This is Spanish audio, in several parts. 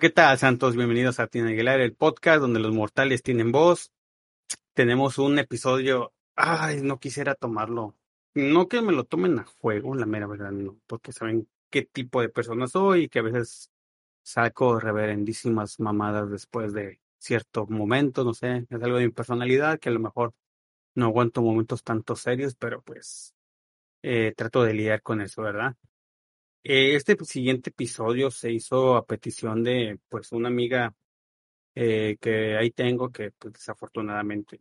¿qué tal, Santos? Bienvenidos a Tina Aguilar, el podcast donde los mortales tienen voz. Tenemos un episodio. Ay, no quisiera tomarlo. No que me lo tomen a juego, la mera verdad, no, porque saben qué tipo de persona soy y que a veces saco reverendísimas mamadas después de cierto momento, no sé, es algo de mi personalidad que a lo mejor no aguanto momentos tanto serios, pero pues eh, trato de lidiar con eso, ¿verdad? Eh, Este siguiente episodio se hizo a petición de pues una amiga eh, que ahí tengo que pues, desafortunadamente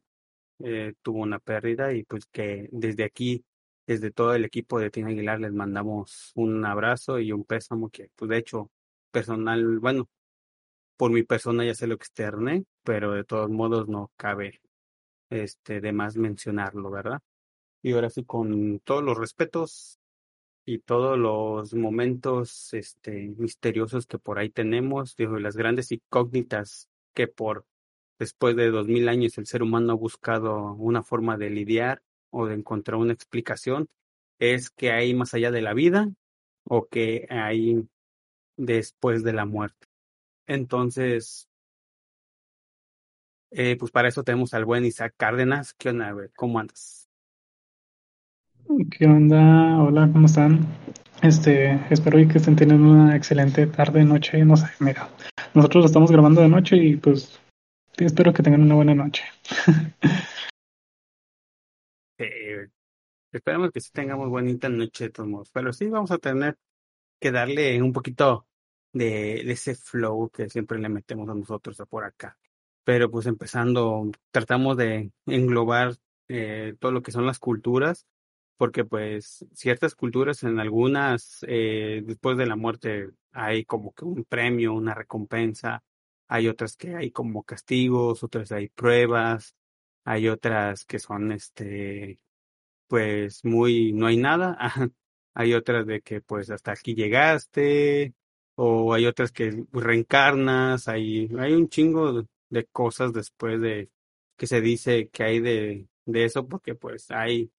eh, tuvo una pérdida y pues que desde aquí, desde todo el equipo de Tina Aguilar les mandamos un abrazo y un pésamo que pues de hecho personal, bueno, por mi persona ya se lo externé, pero de todos modos no cabe este de más mencionarlo, ¿verdad? Y ahora sí, con todos los respetos, y todos los momentos este, misteriosos que por ahí tenemos, digo, las grandes incógnitas que por después de dos mil años el ser humano ha buscado una forma de lidiar o de encontrar una explicación, es que hay más allá de la vida o que hay después de la muerte. Entonces, eh, pues para eso tenemos al buen Isaac Cárdenas. ¿Qué onda? ¿Cómo andas? ¿Qué onda? Hola, ¿cómo están? Este, espero que estén teniendo una excelente tarde, noche, no sé, mira, nosotros lo estamos grabando de noche y pues espero que tengan una buena noche. Eh, esperemos que sí tengamos bonita noche de todos modos, pero sí vamos a tener que darle un poquito de, ese flow que siempre le metemos a nosotros por acá. Pero pues empezando, tratamos de englobar eh, todo lo que son las culturas porque pues ciertas culturas en algunas eh, después de la muerte hay como que un premio, una recompensa, hay otras que hay como castigos, otras hay pruebas, hay otras que son este pues muy no hay nada, hay otras de que pues hasta aquí llegaste o hay otras que reencarnas, hay hay un chingo de cosas después de que se dice que hay de de eso porque pues hay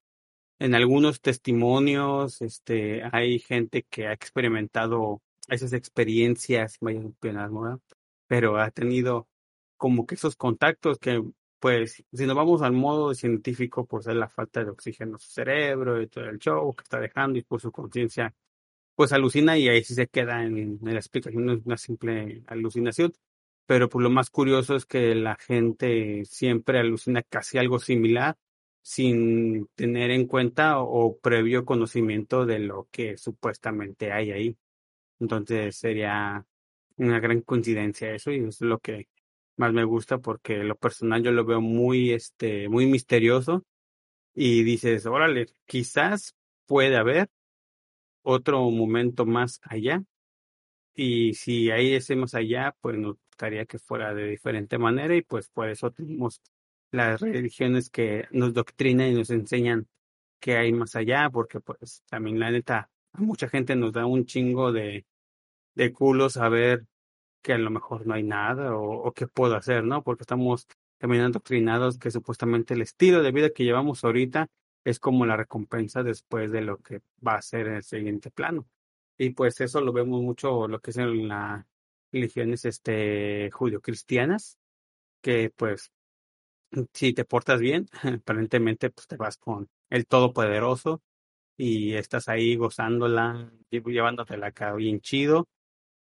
en algunos testimonios, este, hay gente que ha experimentado esas experiencias, pero ha tenido como que esos contactos que, pues, si nos vamos al modo científico, pues es la falta de oxígeno en su cerebro y todo el show que está dejando y pues su conciencia, pues alucina y ahí sí se queda en, en la explicación, no es una simple alucinación. Pero pues lo más curioso es que la gente siempre alucina casi algo similar sin tener en cuenta o, previo conocimiento de lo que supuestamente hay ahí. Entonces sería una gran coincidencia eso y es lo que más me gusta porque lo personal yo lo veo muy este muy misterioso y dices, órale, quizás puede haber otro momento más allá y si hay ese más allá, pues nos gustaría que fuera de diferente manera y pues por eso tenemos las religiones que nos doctrinan y nos enseñan que hay más allá, porque pues también la neta, a mucha gente nos da un chingo de, de culo saber que a lo mejor no hay nada o, qué puedo hacer, ¿no? Porque estamos también adoctrinados que supuestamente el estilo de vida que llevamos ahorita es como la recompensa después de lo que va a ser en el siguiente plano. Y pues eso lo vemos mucho lo que es en las religiones este judio-cristianas, que pues si te portas bien, aparentemente pues te vas con el Todopoderoso y estás ahí gozándola, llevándotela acá bien chido.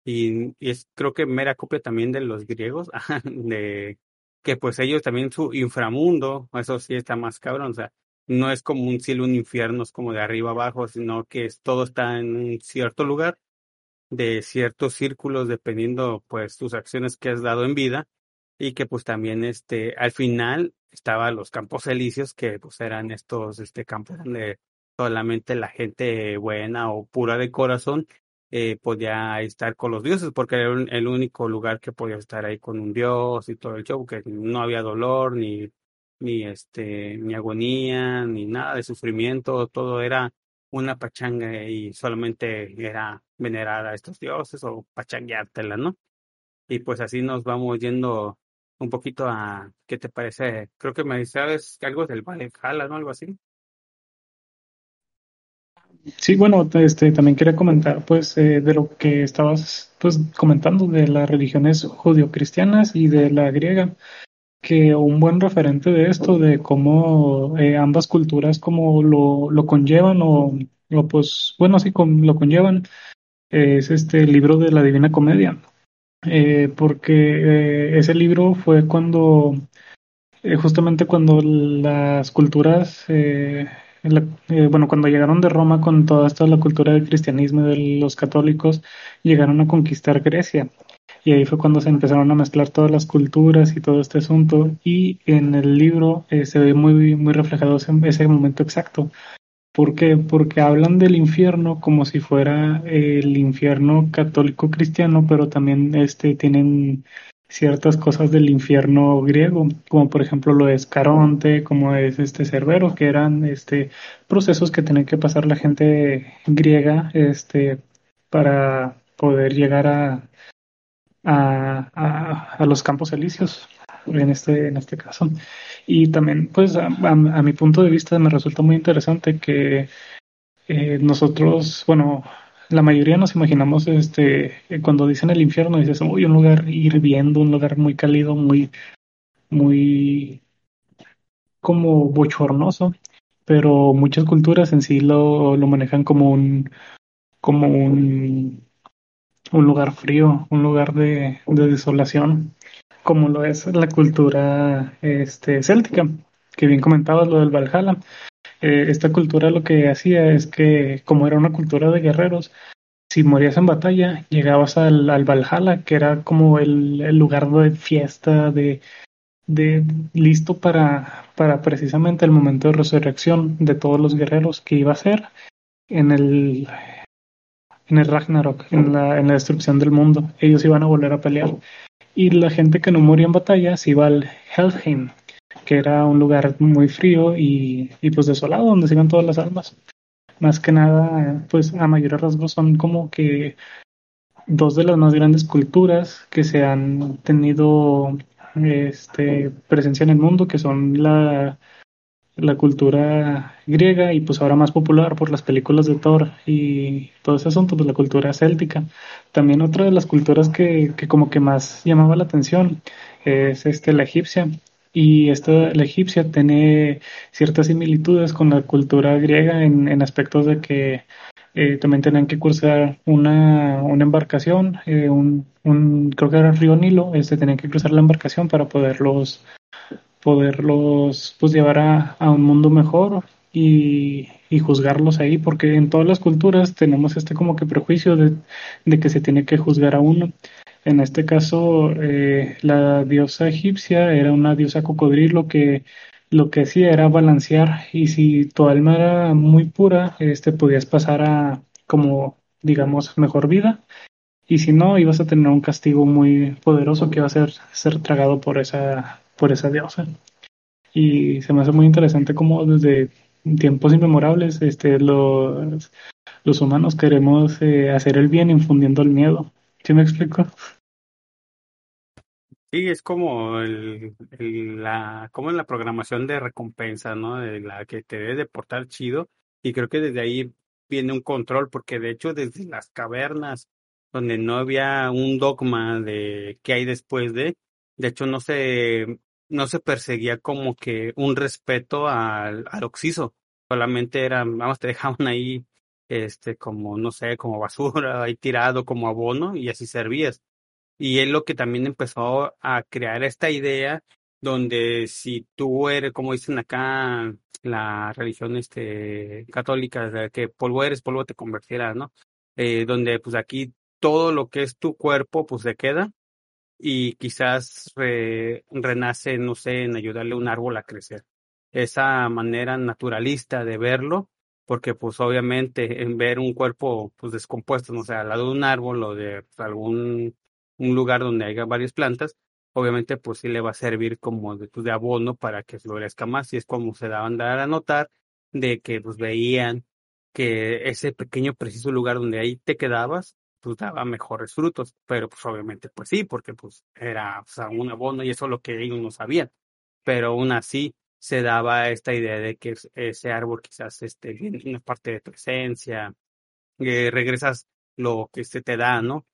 Y, y, es creo que mera copia también de los griegos, de que pues ellos también su inframundo, eso sí está más cabrón, o sea, no es como un cielo, un infierno, es como de arriba abajo, sino que es, todo está en un cierto lugar, de ciertos círculos, dependiendo pues tus acciones que has dado en vida, y que pues también este, al final estaban los campos elíseos, que pues eran estos este, campos donde solamente la gente buena o pura de corazón eh, podía estar con los dioses, porque era el único lugar que podía estar ahí con un dios y todo el show, que no había dolor, ni, ni, este, ni agonía, ni nada de sufrimiento, todo era una pachanga y solamente era venerar a estos dioses o pachangueártela, ¿no? Y pues así nos vamos yendo un poquito a, ¿qué te parece? Creo que me sabes algo del Valhalla, ¿no? Algo así. Sí, bueno, este, también quería comentar, pues, eh, de lo que estabas, pues, comentando de las religiones judio-cristianas y de la griega, que un buen referente de esto, de cómo eh, ambas culturas como lo, lo conllevan o, o, pues, bueno, sí, con, lo conllevan, es este libro de la Divina Comedia, eh, porque eh, ese libro fue cuando, eh, justamente cuando las culturas, eh, eh, bueno, cuando llegaron de Roma con toda esta la cultura del cristianismo y de los católicos, llegaron a conquistar Grecia. Y ahí fue cuando se empezaron a mezclar todas las culturas y todo este asunto. Y en el libro se ve muy, muy reflejado ese momento exacto. ¿Por qué? Porque hablan del infierno como si fuera el infierno católico cristiano, pero también este, tienen ciertas cosas del infierno griego, como por ejemplo lo es Caronte, como es este Cerbero, que eran este procesos que tenía que pasar la gente griega este para poder llegar a, a, a, a los campos elíseos en este, en este caso. Y también, pues, a, mi punto de vista me resulta muy interesante que eh, nosotros, bueno, la mayoría nos imaginamos, este, cuando dicen el infierno, dices, uy, un lugar hirviendo, un lugar muy cálido, muy, muy como bochornoso, pero muchas culturas en sí lo, lo manejan como un, como un, un lugar frío, un lugar de desolación, como lo es la cultura este, céltica, que bien comentabas lo del Valhalla. Eh, esta cultura lo que hacía es que, como era una cultura de guerreros, si morías en batalla, llegabas al, al Valhalla, que era como el, lugar de fiesta, de, listo para, para precisamente el momento de resurrección de todos los guerreros que iba a ser en el en el Ragnarok, en la destrucción del mundo. Ellos iban a volver a pelear. Y la gente que no moría en batalla se iba al Helheim, que era un lugar muy frío y, y pues desolado, donde se iban todas las almas. Más que nada, pues a mayores rasgos son como que dos de las más grandes culturas que se han tenido este, presencia en el mundo, que son la, la cultura griega y pues ahora más popular por las películas de Thor y todo ese asunto, pues la cultura céltica. También otra de las culturas que, que como que más llamaba la atención es este, la egipcia. Y esta, la egipcia tiene ciertas similitudes con la cultura griega en, en aspectos de que eh, también tenían que cruzar una, una embarcación, eh, un, un, creo que era el río Nilo, este, tenían que cruzar la embarcación para poderlos poderlos pues llevar a, un mundo mejor y, y, juzgarlos ahí, porque en todas las culturas tenemos este como que prejuicio de, de que se tiene que juzgar a uno. En este caso, eh, la diosa egipcia era una diosa cocodrilo que lo que hacía era balancear y si tu alma era muy pura, este podías pasar a como digamos mejor vida y si no ibas a tener un castigo muy poderoso que iba a ser ser tragado por esa por esa diosa. Y se me hace muy interesante cómo desde tiempos inmemorables este, los, los humanos queremos eh, hacer el bien infundiendo el miedo. ¿Sí me explico? Sí, es como el, el, la, como en la programación de recompensa, ¿no? De la que te debe de portar chido. Y creo que desde ahí viene un control, porque de hecho desde las cavernas, donde no había un dogma de qué hay después de, de hecho no se no se perseguía como que un respeto al, al oxiso, solamente era, vamos, te dejaban ahí, este, como, no sé, como basura, ahí tirado como abono y así servías. Y él lo que también empezó a crear esta idea donde si tú eres, como dicen acá, la religión este, católica, que polvo eres, polvo te convertirás, ¿no? Eh, donde pues aquí todo lo que es tu cuerpo pues se queda y quizás renace, no sé, en ayudarle a un árbol a crecer. Esa manera naturalista de verlo, porque pues obviamente en ver un cuerpo pues descompuesto, no sé, al lado de un árbol o de algún un lugar donde haya varias plantas, obviamente pues sí le va a servir como de, pues, de abono para que florezca más y es como se daban a notar de que pues veían que ese pequeño preciso lugar donde ahí te quedabas pues daba mejores frutos, pero pues obviamente pues sí, porque pues era o sea, un abono y eso es lo que ellos no sabían, pero aún así se daba esta idea de que ese árbol quizás este, una parte de tu esencia, eh, regresas lo que se te da, ¿no?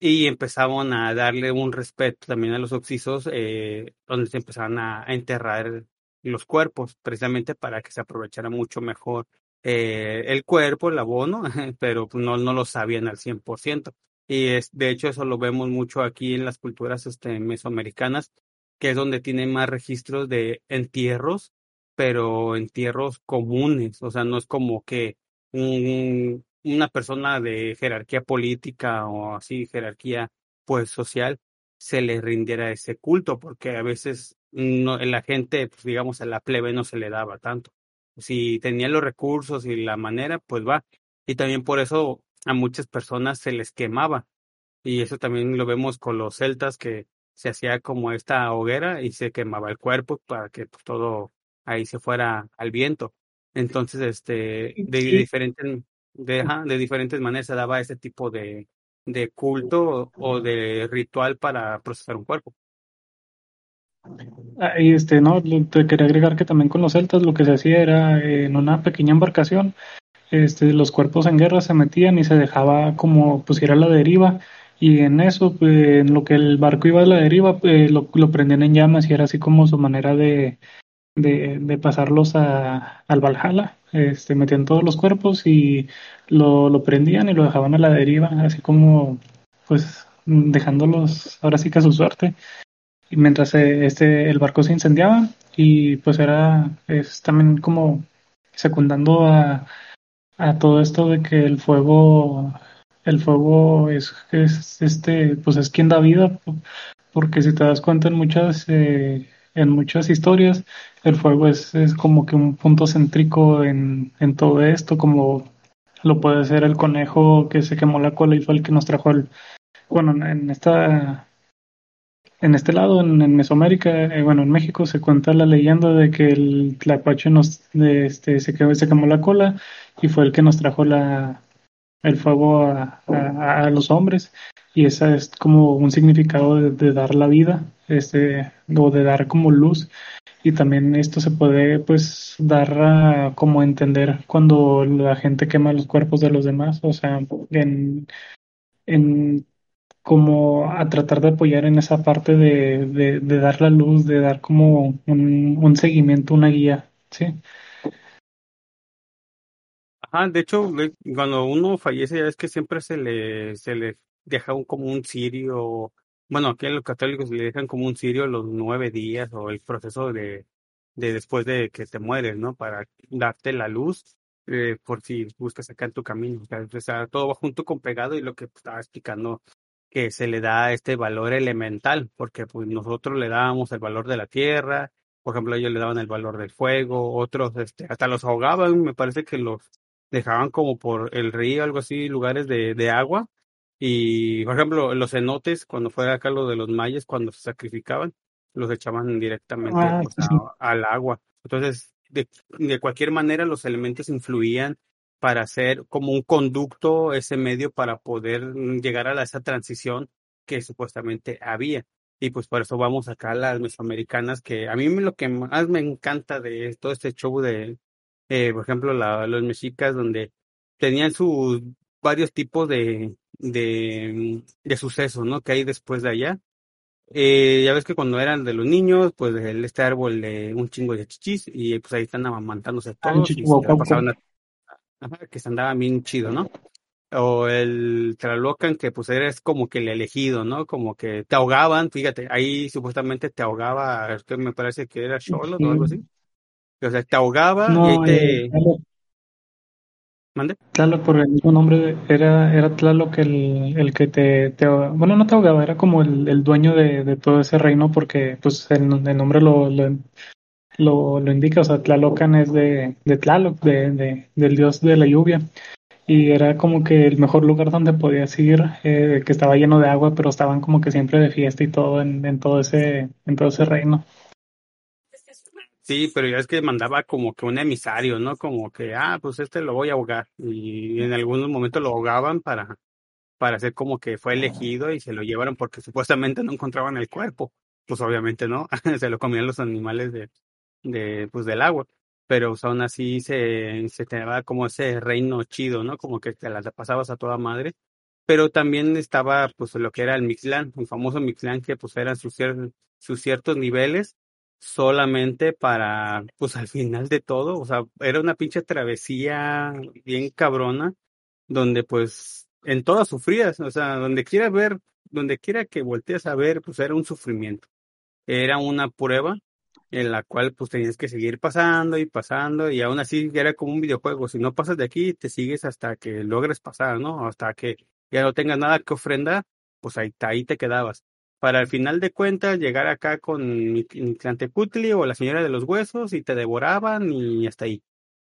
y empezaban a darle un respeto también a los oxisos, eh, donde se empezaban a, enterrar los cuerpos, precisamente para que se aprovechara mucho mejor eh, el cuerpo, el abono, pero pues, no, no lo sabían al 100%. Y es, de hecho eso lo vemos mucho aquí en las culturas este, mesoamericanas, que es donde tienen más registros de entierros, pero entierros comunes, o sea, no es como que un, una persona de jerarquía política o así, jerarquía pues social, se le rindiera ese culto, porque a veces no, la gente, pues, digamos, a la plebe no se le daba tanto. Si tenía los recursos y la manera, pues va. Y también por eso a muchas personas se les quemaba. Y eso también lo vemos con los celtas, que se hacía como esta hoguera y se quemaba el cuerpo para que pues, todo ahí se fuera al viento. Entonces, este, de diferentes de, de diferentes maneras se daba ese tipo de, de culto o de ritual para procesar un cuerpo. Ah, y este, no, te quería agregar que también con los celtas lo que se hacía era en una pequeña embarcación, este, los cuerpos en guerra se metían y se dejaba como pusiera la deriva y en eso, pues, en lo que el barco iba a la deriva, pues, lo, lo prendían en llamas y era así como su manera de, de, de pasarlos a, al Valhalla. Este, metían todos los cuerpos y lo, lo prendían y lo dejaban a la deriva, así como pues dejándolos ahora sí que a su suerte. Mientras eh, este, el barco se incendiaba y pues era es también como secundando a, a todo esto de que el fuego el fuego es, es este pues es quien da vida porque si te das cuenta en muchas eh, en muchas historias el fuego es, es como que un punto céntrico en, en todo esto, como lo puede ser el conejo que se quemó la cola y fue el que nos trajo el, bueno, en esta, en este lado, en, Mesoamérica, eh, bueno, en México se cuenta la leyenda de que el tlacuache nos, este, se, quemó, se quemó la cola y fue el que nos trajo la, el fuego a, a, los hombres. Y esa es como un significado de, de, dar la vida este o de dar como luz. Y también esto se puede pues dar a como entender cuando la gente quema los cuerpos de los demás. O sea en, en como a tratar de apoyar en esa parte de, de, dar la luz de dar como un, seguimiento una guía sí Ajá, de hecho, cuando uno fallece, ya es que siempre se le, se le deja un, como un cirio. Bueno, aquí en los católicos le dejan como un cirio los nueve días o el proceso de, de después de que te mueres, ¿no? Para darte la luz, eh, por si buscas acá en tu camino. O sea, todo va junto con pegado y lo que estaba explicando, que se le da este valor elemental, porque pues nosotros le dábamos el valor de la tierra, por ejemplo, ellos le daban el valor del fuego, otros este, hasta los ahogaban, me parece que los dejaban como por el río, algo así, lugares de, de agua. Y, por ejemplo, los cenotes, cuando fue acá lo de los mayas, cuando se sacrificaban, los echaban directamente Ah, pues, sí, sí. a- al agua. Entonces, de, de cualquier manera, los elementos influían para hacer como un conducto, ese medio para poder mm, llegar a la- esa transición que supuestamente había. Y pues por eso vamos acá a las mesoamericanas, que a mí lo que más me encanta de todo este show de, eh, por ejemplo, la, los mexicas, donde tenían sus varios tipos de, de, de sucesos, ¿no? Que hay después de allá. Eh, ya ves que cuando eran de los niños, pues este árbol de un chingo de chichis, y pues ahí están amamantándose Ah, todos y se la Chichihuahua. pasaban a- ajá, que se andaban bien chido, ¿no? o el Tlalocan, que pues eres como que el elegido, ¿no? Como que te ahogaban, fíjate, ahí supuestamente te ahogaba, esto me parece que era Cholo o algo así. O sea, te ahogaba y ahí te... Eh, Tlaloc, ¿Mande? Tlaloc, por el mismo nombre, era, era Tlaloc el, el que te, te ahogaba. Bueno, no te ahogaba, era como el, el dueño de, de todo ese reino porque pues el, el nombre lo, lo, lo, lo indica, o sea, Tlalocan es de, de Tlaloc, de, de, del dios de la lluvia. Y era como que el mejor lugar donde podías ir, eh, que estaba lleno de agua, pero estaban como que siempre de fiesta y todo en, en todo ese, en todo ese reino. Sí, pero ya es que mandaba como que un emisario, ¿no? Como que, ah, pues este lo voy a ahogar. Y en algunos momentos lo ahogaban para, para hacer como que fue elegido y se lo llevaron porque supuestamente no encontraban el cuerpo. Pues obviamente no, se lo comían los animales de, de, pues del agua. Pero aún así se, se te como ese reino chido, ¿no? Como que te la pasabas a toda madre. Pero también estaba pues lo que era el Mixlán, el famoso Mixlán que pues eran sus, cier- sus ciertos niveles solamente para, pues al final de todo, o sea, era una pinche travesía bien cabrona, donde pues en todas sufrías, o sea, donde quiera ver, donde quiera que voltees a ver, pues era un sufrimiento, era una prueba en la cual pues tenías que seguir pasando y pasando y aún así era como un videojuego, si no pasas de aquí te sigues hasta que logres pasar, ¿no? Hasta que ya no tengas nada que ofrendar, pues ahí, ahí te quedabas para al final de cuentas llegar acá con mi, Tlantecutli o la señora de los huesos y te devoraban y hasta ahí.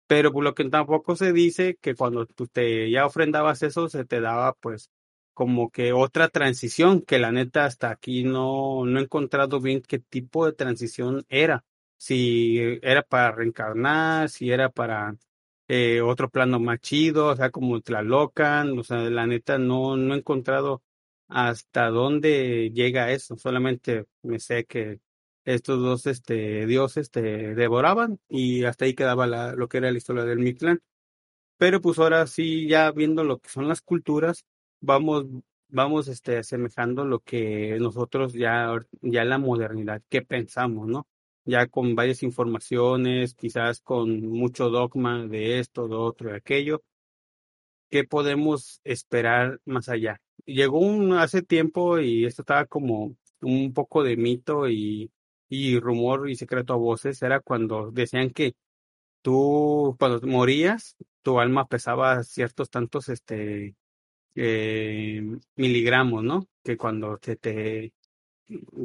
Pero por lo que tampoco se dice que cuando tú te ya ofrendabas eso se te daba pues como que otra transición que la neta hasta aquí no no he encontrado bien qué tipo de transición era. Si era para reencarnar, si era para eh, otro plano más chido, o sea, como Tlalocan, o sea, la neta no no he encontrado hasta dónde llega eso. Solamente me sé que estos dos este, dioses te devoraban y hasta ahí quedaba la, lo que era la historia del Mictlán. Pero pues ahora sí, ya viendo lo que son las culturas, vamos, vamos este, asemejando lo que nosotros ya, ya la modernidad, que pensamos, ¿no? Ya con varias informaciones, quizás con mucho dogma de esto, de otro, de aquello, ¿qué podemos esperar más allá? Llegó un hace tiempo y esto estaba como un poco de mito y, y rumor y secreto a voces, era cuando decían que tú, cuando morías, tu alma pesaba ciertos tantos este eh, miligramos, ¿no? Que cuando te, te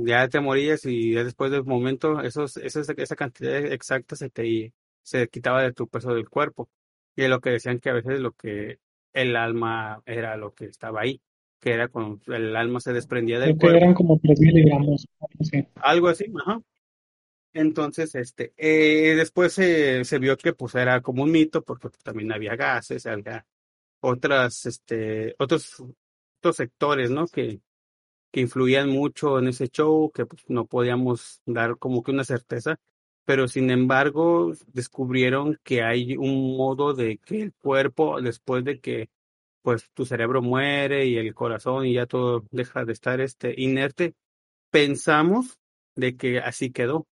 ya te morías y ya después del momento, esos, esos, esa cantidad exacta se te se quitaba de tu peso del cuerpo. Y es lo que decían que a veces lo que el alma era lo que estaba ahí, que era cuando el alma se desprendía del Creo que cuerpo. eran como 3 miligramos. algo así. Algo así, ajá. Entonces, este, eh, después se, se vio que pues era como un mito, porque también había gases, había otras, este, otros, otros sectores, ¿no? Que, que influían mucho en ese show, que pues, no podíamos dar como que una certeza, pero sin embargo descubrieron que hay un modo de que el cuerpo, después de que pues tu cerebro muere y el corazón y ya todo deja de estar este inerte, pensamos de que así quedó,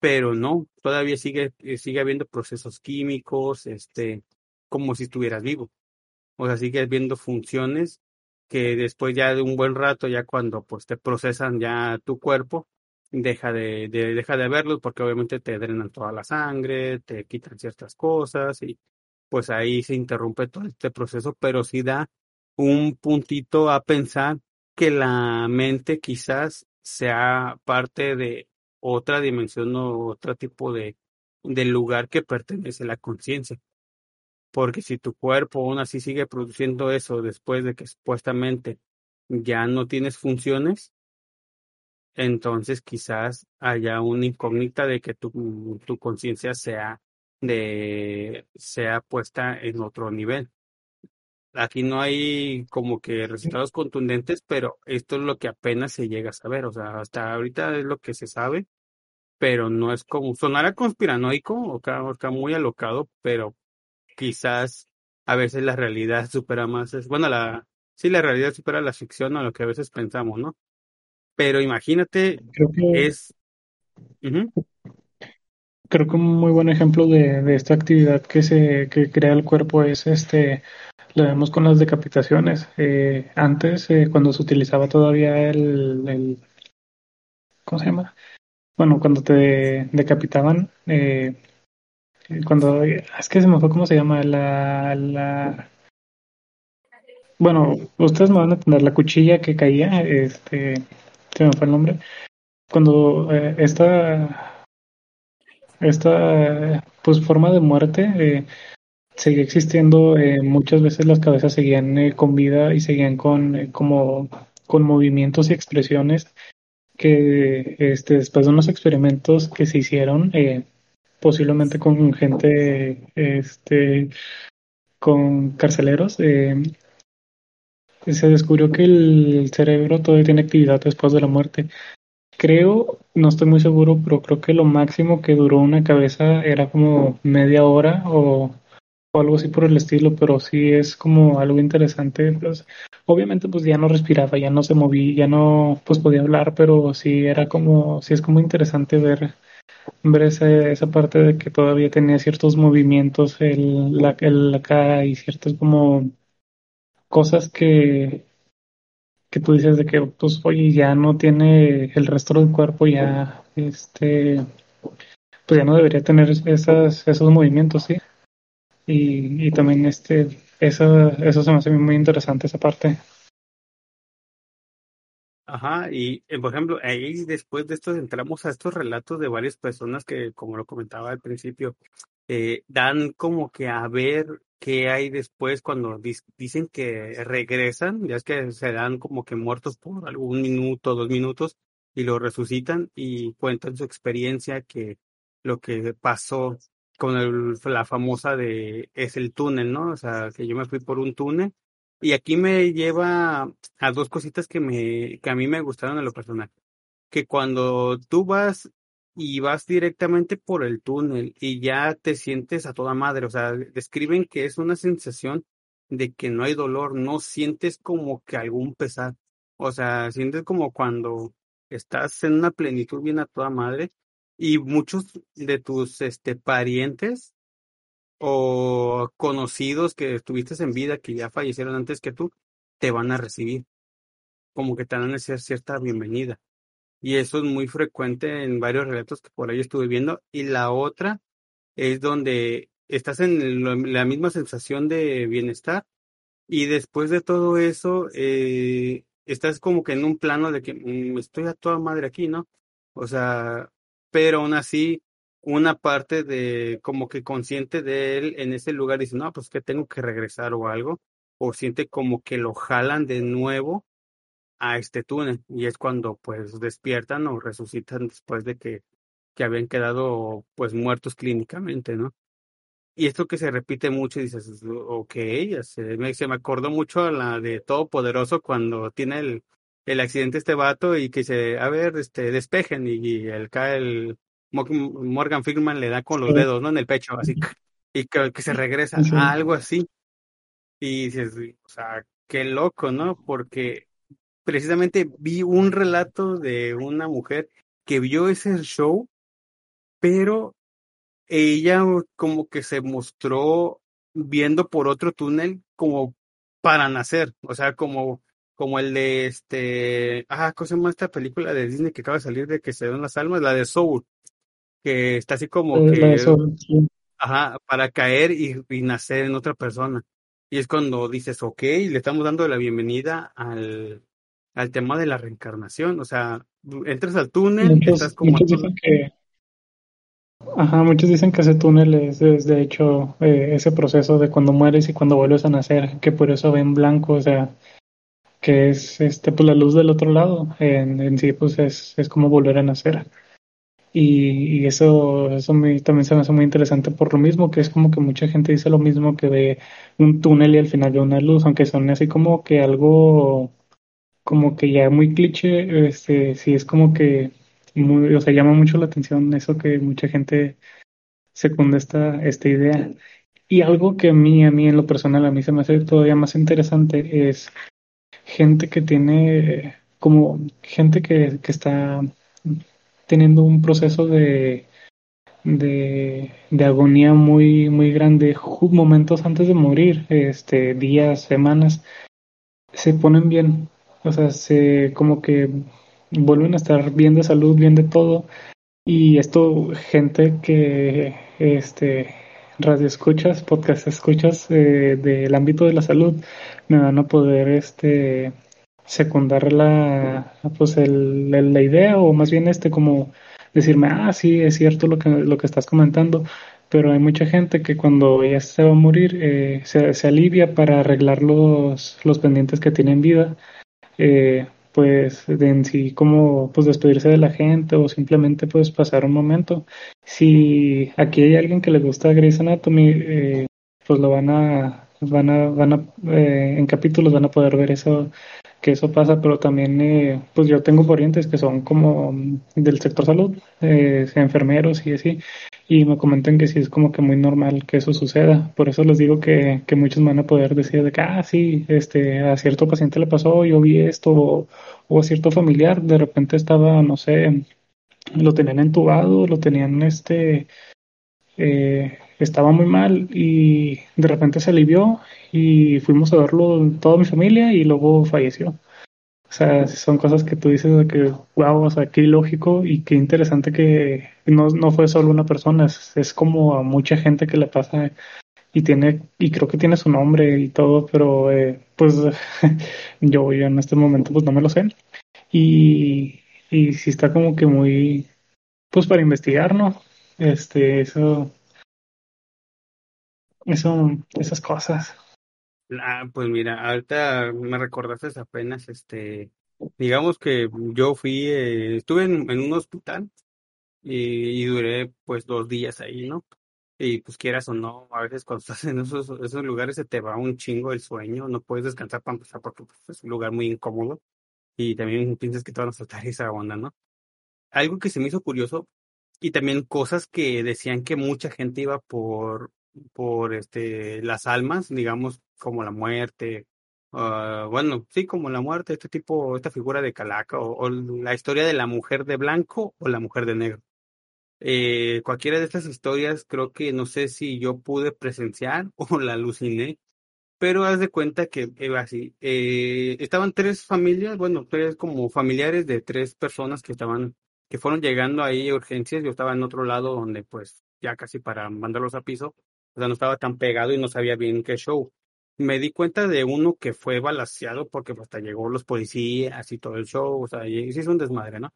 pero no, todavía sigue, eh, sigue habiendo procesos químicos, este, como si estuvieras vivo. O sea, sigues viendo funciones que después ya de un buen rato, ya cuando pues te procesan ya tu cuerpo, deja de, de, deja de verlos porque obviamente te drenan toda la sangre, te quitan ciertas cosas y pues ahí se interrumpe todo este proceso, pero sí da un puntito a pensar que la mente quizás sea parte de otra dimensión o otro tipo de, de lugar que pertenece a la conciencia. Porque si tu cuerpo aún así sigue produciendo eso después de que supuestamente ya no tienes funciones, entonces quizás haya una incógnita de que tu, tu conciencia sea de sea puesta en otro nivel. Aquí no hay como que resultados contundentes, pero esto es lo que apenas se llega a saber. O sea, hasta ahorita es lo que se sabe, pero no es como sonará conspiranoico o acá, muy alocado, pero quizás a veces la realidad supera más, es, bueno, la sí la realidad supera la ficción a lo que a veces pensamos, ¿no? Pero imagínate, Creo que, es creo que un muy buen ejemplo de, de esta actividad que se que crea el cuerpo es este Lo vemos con las decapitaciones. Eh, antes, eh, cuando se utilizaba todavía el, el, ¿Cómo se llama? Bueno, cuando te decapitaban, eh, cuando. Es que se me fue cómo se llama. La. la bueno, ustedes me van a entender. La cuchilla que caía, este. Se me fue el nombre. Cuando eh, esta. Esta. Pues forma de muerte. Eh, seguía existiendo, eh, muchas veces las cabezas seguían eh, con vida y seguían con eh, como con movimientos y expresiones que este, después de unos experimentos que se hicieron, posiblemente con gente, este, con carceleros, se descubrió que el cerebro todavía tiene actividad después de la muerte. Creo, no estoy muy seguro, pero creo que lo máximo que duró una cabeza era como media hora o algo así por el estilo, pero sí es como algo interesante. Pues, obviamente, pues ya no respiraba, ya no se movía, ya no pues podía hablar, pero sí era como, sí es como interesante ver, ver esa, esa parte de que todavía tenía ciertos movimientos el, la, el, cara y ciertas como cosas que que tú dices de que pues oye ya no tiene el resto del cuerpo ya este pues ya no debería tener esas, esos movimientos sí y, y también este, eso, eso se me hace muy interesante esa parte. Ajá, y eh, por ejemplo, ahí después de esto entramos a estos relatos de varias personas que, como lo comentaba al principio, eh, dan como que a ver qué hay después cuando dicen que regresan, ya es que se dan como que muertos por algún minuto, dos minutos, y lo resucitan y cuentan su experiencia, que lo que pasó con el, la famosa de es el túnel, ¿no? O sea, que yo me fui por un túnel y aquí me lleva a dos cositas que me que a mí me gustaron en lo personal, que cuando tú vas y vas directamente por el túnel y ya te sientes a toda madre, o sea, describen que es una sensación de que no hay dolor, no sientes como que algún pesar, o sea, sientes como cuando estás en una plenitud bien a toda madre y muchos de tus este, parientes o conocidos que estuviste en vida, que ya fallecieron antes que tú, te van a recibir. Como que te van a hacer cierta bienvenida. Y eso es muy frecuente en varios relatos que por ahí estuve viendo. Y la otra es donde estás en la misma sensación de bienestar y después de todo eso eh, estás como que en un plano de que mm, estoy a toda madre aquí, ¿no? O sea, pero aún así una parte de como que consciente de él en ese lugar dice, no, pues que tengo que regresar o algo, o siente como que lo jalan de nuevo a este túnel y es cuando pues despiertan o resucitan después de que, que habían quedado pues muertos clínicamente, ¿no? Y esto que se repite mucho, dices, ok, se me, se me acordó mucho a la de Todopoderoso cuando tiene el, el accidente este vato y que dice, a ver, este, despejen y, el cae el Morgan Freeman le da con los dedos, ¿no? En el pecho, así, y que, que se regresa a algo así. Y dices, o sea, qué loco, ¿no? Porque precisamente vi un relato de una mujer que vio ese show, pero ella como que se mostró viendo por otro túnel como para nacer, o sea, como como el de este, ah, ¿cómo se llama esta película de Disney que acaba de salir de que se dan las almas? La de Soul, que está así como que, ajá, para caer y, y, nacer en otra persona. Y es cuando dices, ok, le estamos dando la bienvenida al, al tema de la reencarnación, o sea, entras al túnel, muchos, estás como... Muchos dicen que, ajá, muchos dicen que ese túnel es, es de hecho eh, ese proceso de cuando mueres y cuando vuelves a nacer, que por eso ven blanco, o sea, que es este pues la luz del otro lado. En, en sí pues es, es, como volver a nacer y, y eso eso me, también se me hace muy interesante por lo mismo que es como que mucha gente dice lo mismo que ve un túnel y al final ve una luz aunque son así como que algo como que ya muy cliché este sí es como que muy, o sea llama mucho la atención eso que mucha gente secunda esta esta idea. Y algo que a mí a mí en lo personal a mí se me hace todavía más interesante es gente que tiene, como gente que, que está teniendo un proceso de, de, agonía muy, muy grande, momentos antes de morir, este, días, semanas, se ponen bien. O sea, se como que vuelven a estar bien de salud, bien de todo. Y esto, gente que este radio escuchas, podcast escuchas eh, del ámbito de la salud, me van a poder este secundar la pues el, la idea o más bien este como decirme ah sí es cierto lo que lo que estás comentando pero hay mucha gente que cuando ya se va a morir eh, se, se, alivia para arreglar los, los pendientes que tienen vida eh, pues de en sí como pues despedirse de la gente o simplemente pues pasar un momento. Si aquí hay alguien que le gusta Grey's Anatomy, eh, pues lo van a van a van a eh, en capítulos van a poder ver eso que eso pasa, pero también eh, pues yo tengo parientes que son como del sector salud, eh, enfermeros y así, y me comentan que sí es como que muy normal que eso suceda. Por eso les digo que, que muchos van a poder decir de que, ah, sí, este, a cierto paciente le pasó, yo vi esto, o, a cierto familiar, de repente estaba, no sé, lo tenían entubado, lo tenían, este, eh, estaba muy mal y de repente se alivió y fuimos a verlo toda mi familia y luego falleció. O sea, son cosas que tú dices de que, wow, o sea, qué ilógico y qué interesante que no, no fue solo una persona, es, como a mucha gente que le pasa y tiene, y creo que tiene su nombre y todo, pero eh, pues yo, yo en este momento pues no me lo sé. Y, y sí está como que muy, pues para investigar, ¿no? Este, eso, esas cosas. Ah, pues mira, ahorita me recordaste apenas, este, digamos que yo fui, eh, estuve en, un hospital y, duré pues dos días ahí, ¿no? Y pues quieras o no, a veces cuando estás en esos, esos lugares se te va un chingo el sueño, no puedes descansar para empezar porque pues, es un lugar muy incómodo y también piensas que te van a saltar esa onda, ¿no? Algo que se me hizo curioso y también cosas que decían que mucha gente iba por, por este, las almas, digamos, como la muerte, uh, bueno, sí, como la muerte, este tipo, esta figura de Calaca, o, la historia de la mujer de blanco o la mujer de negro. Eh, cualquiera de estas historias creo que no sé si yo pude presenciar o la aluciné, pero haz de cuenta que iba así. Eh, estaban tres familias, bueno, tres como familiares de tres personas que estaban, que fueron llegando ahí a urgencias. Yo estaba en otro lado donde pues ya casi para mandarlos a piso, o sea, no estaba tan pegado y no sabía bien qué show me di cuenta de uno que fue balaseado porque hasta llegó los policías y todo el show, o sea, y un desmadre, ¿no?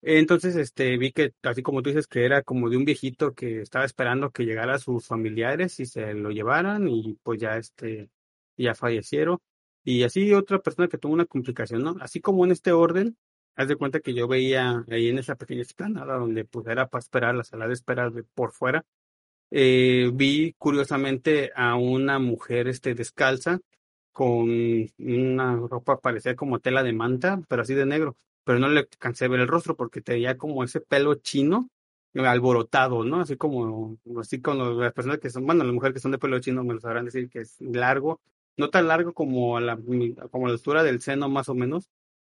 Entonces, este, vi que, así como tú dices, que era como de un viejito que estaba esperando que llegara sus familiares y se lo llevaran y pues ya, este, ya fallecieron. Y así otra persona que tuvo una complicación, ¿no? Así como en este orden, haz de cuenta que yo veía ahí en esa pequeña esplanada donde pues era para esperar la sala de espera de por fuera, eh, vi curiosamente a una mujer este, descalza con una ropa parecida como tela de manta, pero así de negro. Pero no le cansé de ver el rostro porque tenía como ese pelo chino alborotado, ¿no? Así como, así con las personas que son, bueno, las mujeres que son de pelo chino me lo sabrán decir que es largo, no tan largo como a la, como la altura del seno más o menos,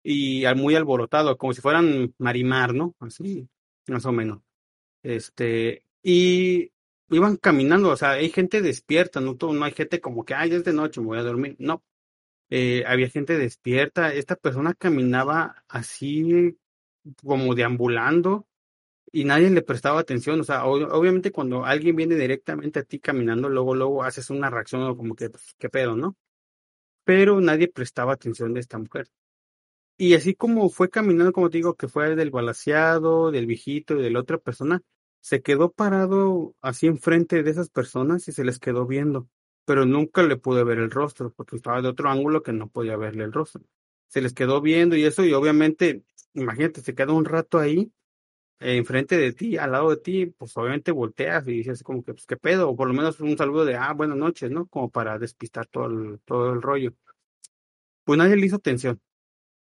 y muy alborotado, como si fueran marimar, ¿no? Así, más o menos. Este, y iban caminando, o sea, hay gente despierta, no, no hay gente como que, ay, es de noche, me voy a dormir. No, eh, había gente despierta. Esta persona caminaba así como deambulando y nadie le prestaba atención. O sea, obviamente cuando alguien viene directamente a ti caminando, luego, luego haces una reacción como que, pues, qué pedo, ¿no? Pero nadie prestaba atención de esta mujer. Y así como fue caminando, como te digo, que fue del balaseado, del viejito y de la otra persona, se quedó parado así enfrente de esas personas y se les quedó viendo, pero nunca le pude ver el rostro porque estaba de otro ángulo que no podía verle el rostro. Se les quedó viendo y eso y obviamente, imagínate, se queda un rato ahí enfrente de ti, al lado de ti, pues obviamente volteas y dices como que, pues qué pedo, o por lo menos un saludo de, ah, buenas noches, ¿no? Como para despistar todo el, todo el rollo. Pues nadie le hizo atención.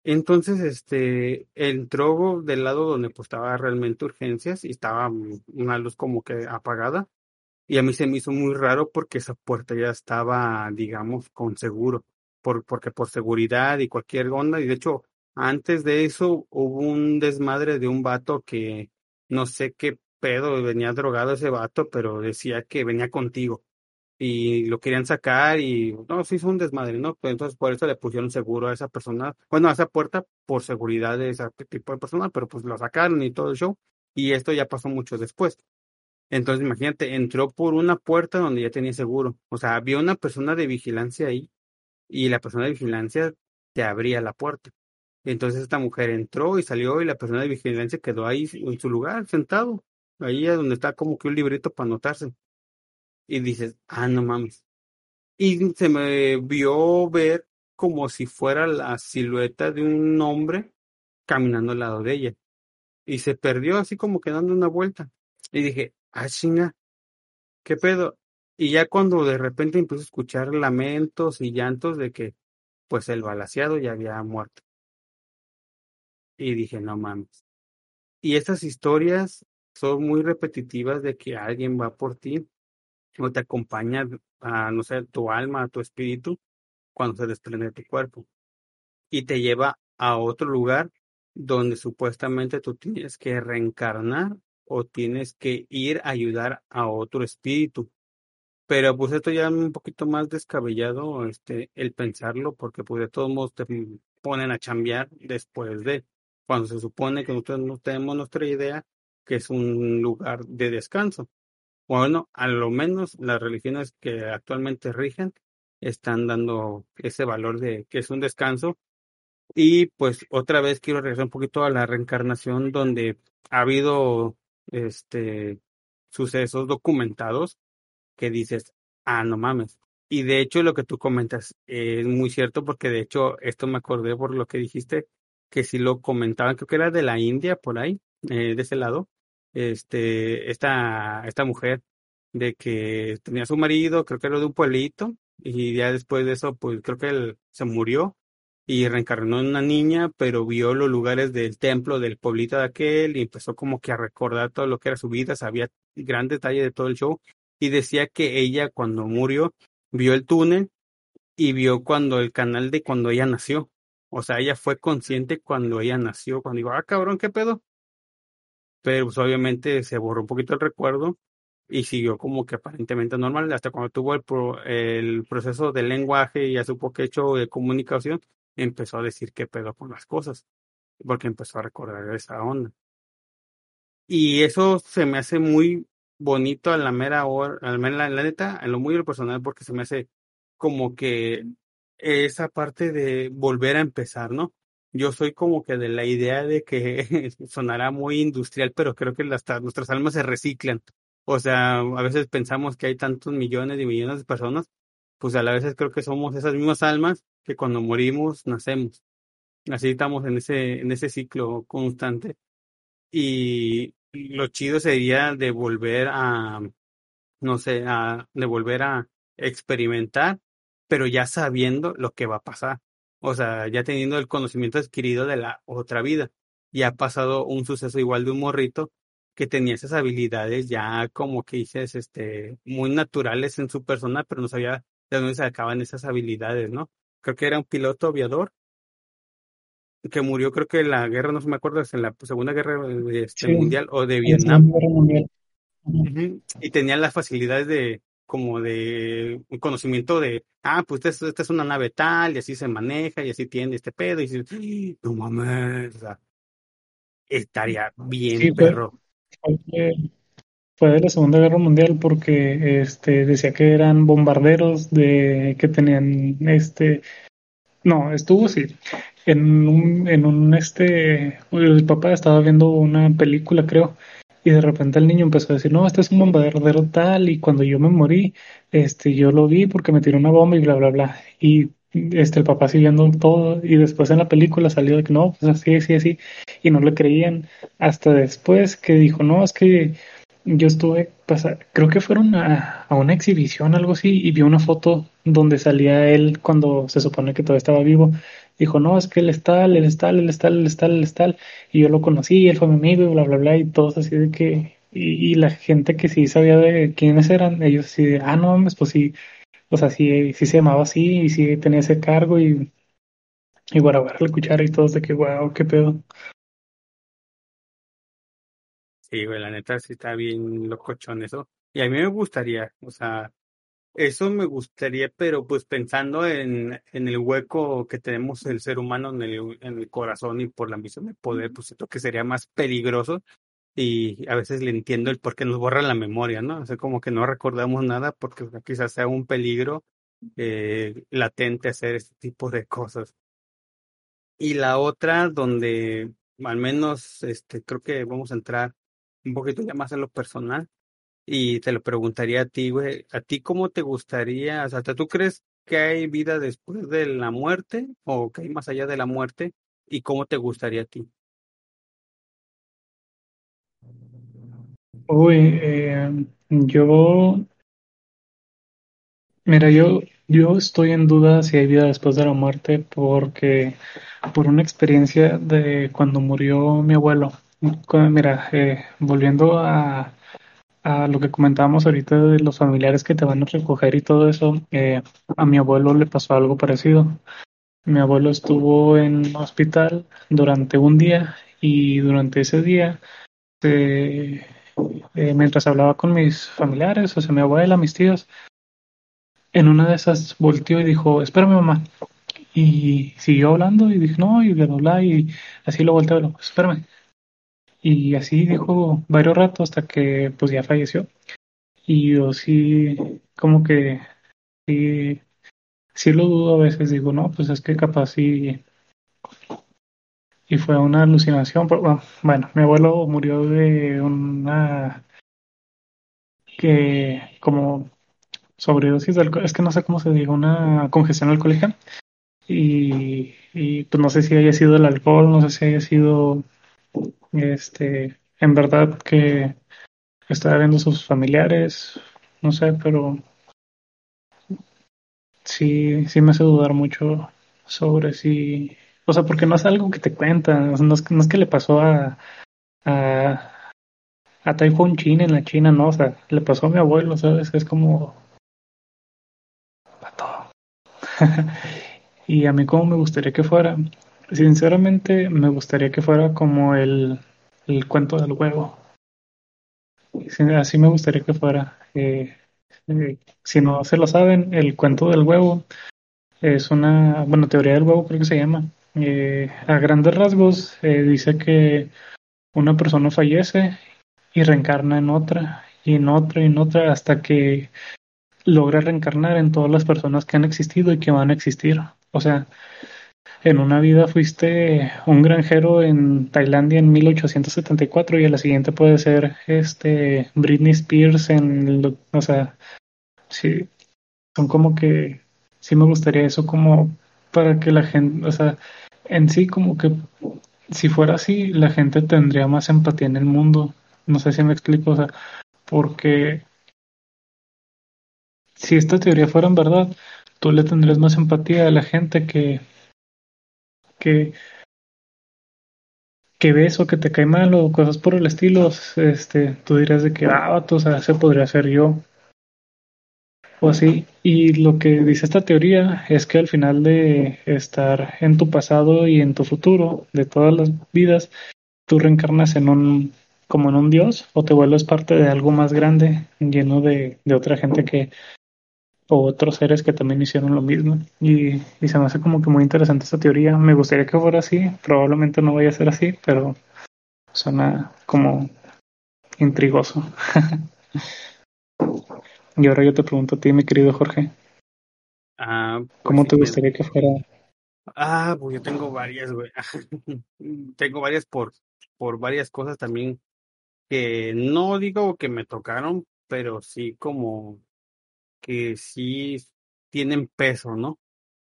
Entonces, este, entró del lado donde pues estaba realmente urgencias y estaba una luz como que apagada. Y a mí se me hizo muy raro porque esa puerta ya estaba, digamos, con seguro, por, porque por seguridad y cualquier onda. Y de hecho, antes de eso hubo un desmadre de un vato que no sé qué pedo, venía drogado ese vato, pero decía que venía contigo y lo querían sacar y no, se hizo un desmadre, ¿no? Pues entonces por eso le pusieron seguro a esa persona, bueno, a esa puerta por seguridad de ese tipo de persona, pero pues lo sacaron y todo el show y esto ya pasó mucho después. Entonces imagínate, entró por una puerta donde ya tenía seguro, o sea, había una persona de vigilancia ahí y la persona de vigilancia te abría la puerta. Entonces esta mujer entró y salió y la persona de vigilancia quedó ahí en su lugar, sentado, ahí donde está como que un librito para anotarse. Y dices, ah, no mames. Y se me vio ver como si fuera la silueta de un hombre caminando al lado de ella. Y se perdió así como que dando una vuelta. Y dije, ah, chinga, ¿qué pedo? Y ya cuando de repente empecé a escuchar lamentos y llantos de que, pues el balaseado ya había muerto. Y dije, no mames. Y estas historias son muy repetitivas de que alguien va por ti o te acompaña a, no sé, tu alma, a tu espíritu, cuando se desprende de tu cuerpo. Y te lleva a otro lugar donde supuestamente tú tienes que reencarnar o tienes que ir a ayudar a otro espíritu. Pero pues esto ya es un poquito más descabellado este, el pensarlo, porque pues de todos modos te ponen a chambear después de, cuando se supone que nosotros no tenemos nuestra idea que es un lugar de descanso. Bueno, a lo menos las religiones que actualmente rigen están dando ese valor de que es un descanso. Y pues otra vez quiero regresar un poquito a la reencarnación donde ha habido este sucesos documentados que dices, ah, no mames. Y de hecho lo que tú comentas es muy cierto porque de hecho esto me acordé por lo que dijiste, que si lo comentaban, creo que era de la India por ahí, eh, de ese lado, este, esta, esta mujer de que tenía su marido, creo que era de un pueblito, y ya después de eso, pues creo que él se murió y reencarnó en una niña, pero vio los lugares del templo del pueblito de aquel y empezó como que a recordar todo lo que era su vida, sabía gran detalle de todo el show y decía que ella cuando murió vio el túnel y vio cuando el canal de cuando ella nació. O sea, ella fue consciente cuando ella nació, cuando digo, ah, cabrón, ¿qué pedo? Pero pues obviamente se borró un poquito el recuerdo y siguió como que aparentemente normal hasta cuando tuvo el, el proceso de lenguaje y ya supo que hecho de comunicación, empezó a decir qué pedo con las cosas, porque empezó a recordar esa onda. Y eso se me hace muy bonito a la mera hora, a la, mera, la neta, en lo muy personal, porque se me hace como que esa parte de volver a empezar, ¿no? Yo soy como que de la idea de que sonará muy industrial, pero creo que las, nuestras almas se reciclan. O sea, a veces pensamos que hay tantos millones y millones de personas, pues a la vez creo que somos esas mismas almas que cuando morimos nacemos. Así estamos en ese, en ese ciclo constante. Y lo chido sería de volver a, no sé, a, de volver a experimentar, pero ya sabiendo lo que va a pasar. O sea, ya teniendo el conocimiento adquirido de la otra vida. Y ha pasado un suceso igual de un morrito que tenía esas habilidades ya como que dices, este, muy naturales en su persona, pero no sabía de dónde se acaban esas habilidades, ¿no? Creo que era un piloto aviador que murió, creo que en la guerra, no se me acuerdo, en la Segunda Guerra este, Mundial o de Vietnam. Y tenía las facilidades de, como de un conocimiento de, ah, pues esta, es una nave tal, y así se maneja, y así tiene este pedo, y dices, no mames, estaría bien, perro fue de la Segunda Guerra Mundial porque este decía que eran bombarderos de que tenían este no, estuvo sí. En un, en un este el papá estaba viendo una película, creo, y de repente el niño empezó a decir, "No, este es un bombardero tal y cuando yo me morí, este yo lo vi porque me tiró una bomba y bla bla bla." Y este, el papá siguiendo todo y después en la película salió de que no, pues así, así, así, y no le creían hasta después que dijo, no, es que yo estuve, creo que fueron a, a, una exhibición, algo así, y vi una foto donde salía él cuando se supone que todavía estaba vivo. Dijo, no, es que él es tal, él es tal, él es tal, él es tal, él es y yo lo conocí, y él fue mi amigo, y bla, bla, bla, y todos así de que, y, y la gente que sí sabía de quiénes eran, ellos así de, ah, no, pues sí, o sea, sí, sí se llamaba así y sí tenía ese cargo y, y guaraguara la cuchara y todos de que, wow, qué pedo. Sí, güey, la neta sí está bien locochón eso. Y a mí me gustaría, o sea, eso me gustaría, pero pues pensando en, en el hueco que tenemos el ser humano en el, en el corazón y por la ambición de poder, pues siento que sería más peligroso y a veces le entiendo el por qué nos borra la memoria, ¿no? O sea, como que no recordamos nada porque quizás sea un peligro eh, latente hacer este tipo de cosas. Y la otra donde al menos este creo que vamos a entrar un poquito ya más en lo personal y te lo preguntaría a ti, güey, ¿a ti cómo te gustaría, o tú crees que hay vida después de la muerte o que hay más allá de la muerte y cómo te gustaría a ti? Uy, eh, yo, mira, yo, yo estoy en duda si hay vida después de la muerte porque por una experiencia de cuando murió mi abuelo. Mira, eh, volviendo a, a lo que comentábamos ahorita de los familiares que te van a recoger y todo eso, eh, a mi abuelo le pasó algo parecido. Mi abuelo estuvo en un hospital durante un día y durante ese día eh, mientras hablaba con mis familiares, o sea, mi abuela, mis tíos, en una de esas volteó y dijo, espérame mamá. Y siguió hablando y dije, no, y bla, bla, y así lo volteó, espérame. Y así dijo varios ratos hasta que pues ya falleció. Y yo sí, como que sí, sí lo dudo a veces, digo, no, pues es que capaz sí, y fue una alucinación. Bueno, mi abuelo murió de una que como sobredosis de alcohol, es que no sé cómo se diga, una congestión alcohólica. Y, y pues no sé si haya sido el alcohol, no sé si haya sido este en verdad que estaba viendo sus familiares, no sé, pero sí, sí me hace dudar mucho sobre si, o sea, porque no es algo que te cuentan, no, es, no es que le pasó a, a a Typhoon China en la China, no, o sea, le pasó a mi abuelo, ¿sabes? Es como... todo. y a mí como me gustaría que fuera, sinceramente me gustaría que fuera como el, el cuento del huevo. Así me gustaría que fuera. Eh, eh, si no se lo saben, el cuento del huevo es una, bueno, teoría del huevo creo que se llama. Eh, a grandes rasgos dice que una persona fallece y reencarna en otra y en otra y en otra hasta que logra reencarnar en todas las personas que han existido y que van a existir. O sea, en una vida fuiste un granjero en Tailandia en 1874 y a la siguiente puede ser este Britney Spears en, o sea, sí, son como que sí me gustaría eso como para que la gente, o sea, en sí como que si fuera así, la gente tendría más empatía en el mundo. No sé si me explico, o sea, porque si esta teoría fuera en verdad, tú le tendrías más empatía a la gente que, que, que ves o que te cae mal o cosas por el estilo, este, tú dirías de que, ah, o sea, se podría ser yo. O así. Y lo que dice esta teoría es que al final de estar en tu pasado y en tu futuro, de todas las vidas, tú reencarnas en un como en un dios o te vuelves parte de algo más grande lleno de, de otra gente que o otros seres que también hicieron lo mismo. Y, y, se me hace como que muy interesante esta teoría. Me gustaría que fuera así. Probablemente no vaya a ser así pero suena como intrigoso. Y ahora yo te pregunto a ti mi querido Jorge. Ah, pues ¿cómo te gustaría que fuera? Ah, pues yo tengo varias, güey. tengo varias por, por varias cosas también que no digo que me tocaron, pero sí como que sí tienen peso, ¿no?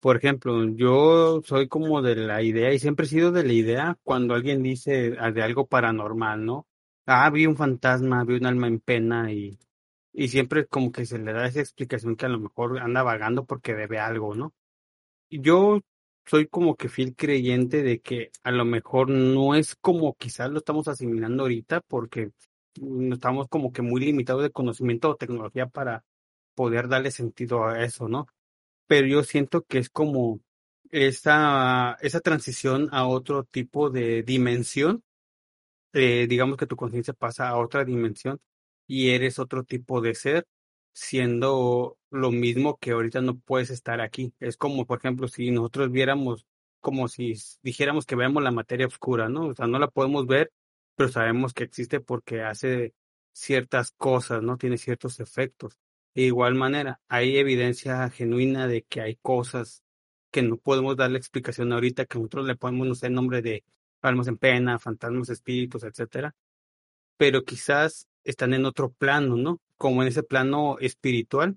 Por ejemplo, yo soy como de la idea y siempre he sido de la idea cuando alguien dice ah, de algo paranormal, ¿no? Ah, vi un fantasma, vi un alma en pena y, y siempre como que se le da esa explicación que a lo mejor anda vagando porque debe algo, ¿no? Yo soy como que fiel creyente de que a lo mejor no es como quizás lo estamos asimilando ahorita porque estamos como que muy limitados de conocimiento o tecnología para poder darle sentido a eso, ¿no? Pero yo siento que es como esa, esa transición a otro tipo de dimensión eh, digamos que tu conciencia pasa a otra dimensión y eres otro tipo de ser, siendo lo mismo que ahorita no puedes estar aquí. Es como, por ejemplo, si nosotros viéramos, como si dijéramos que vemos la materia oscura, ¿no? O sea, no la podemos ver, pero sabemos que existe porque hace ciertas cosas, ¿no? Tiene ciertos efectos. De igual manera, hay evidencia genuina de que hay cosas que no podemos darle explicación ahorita, que nosotros le podemos, no sé, el nombre de almas en pena, fantasmas, espíritus, etcétera, pero quizás están en otro plano, ¿no? Como en ese plano espiritual,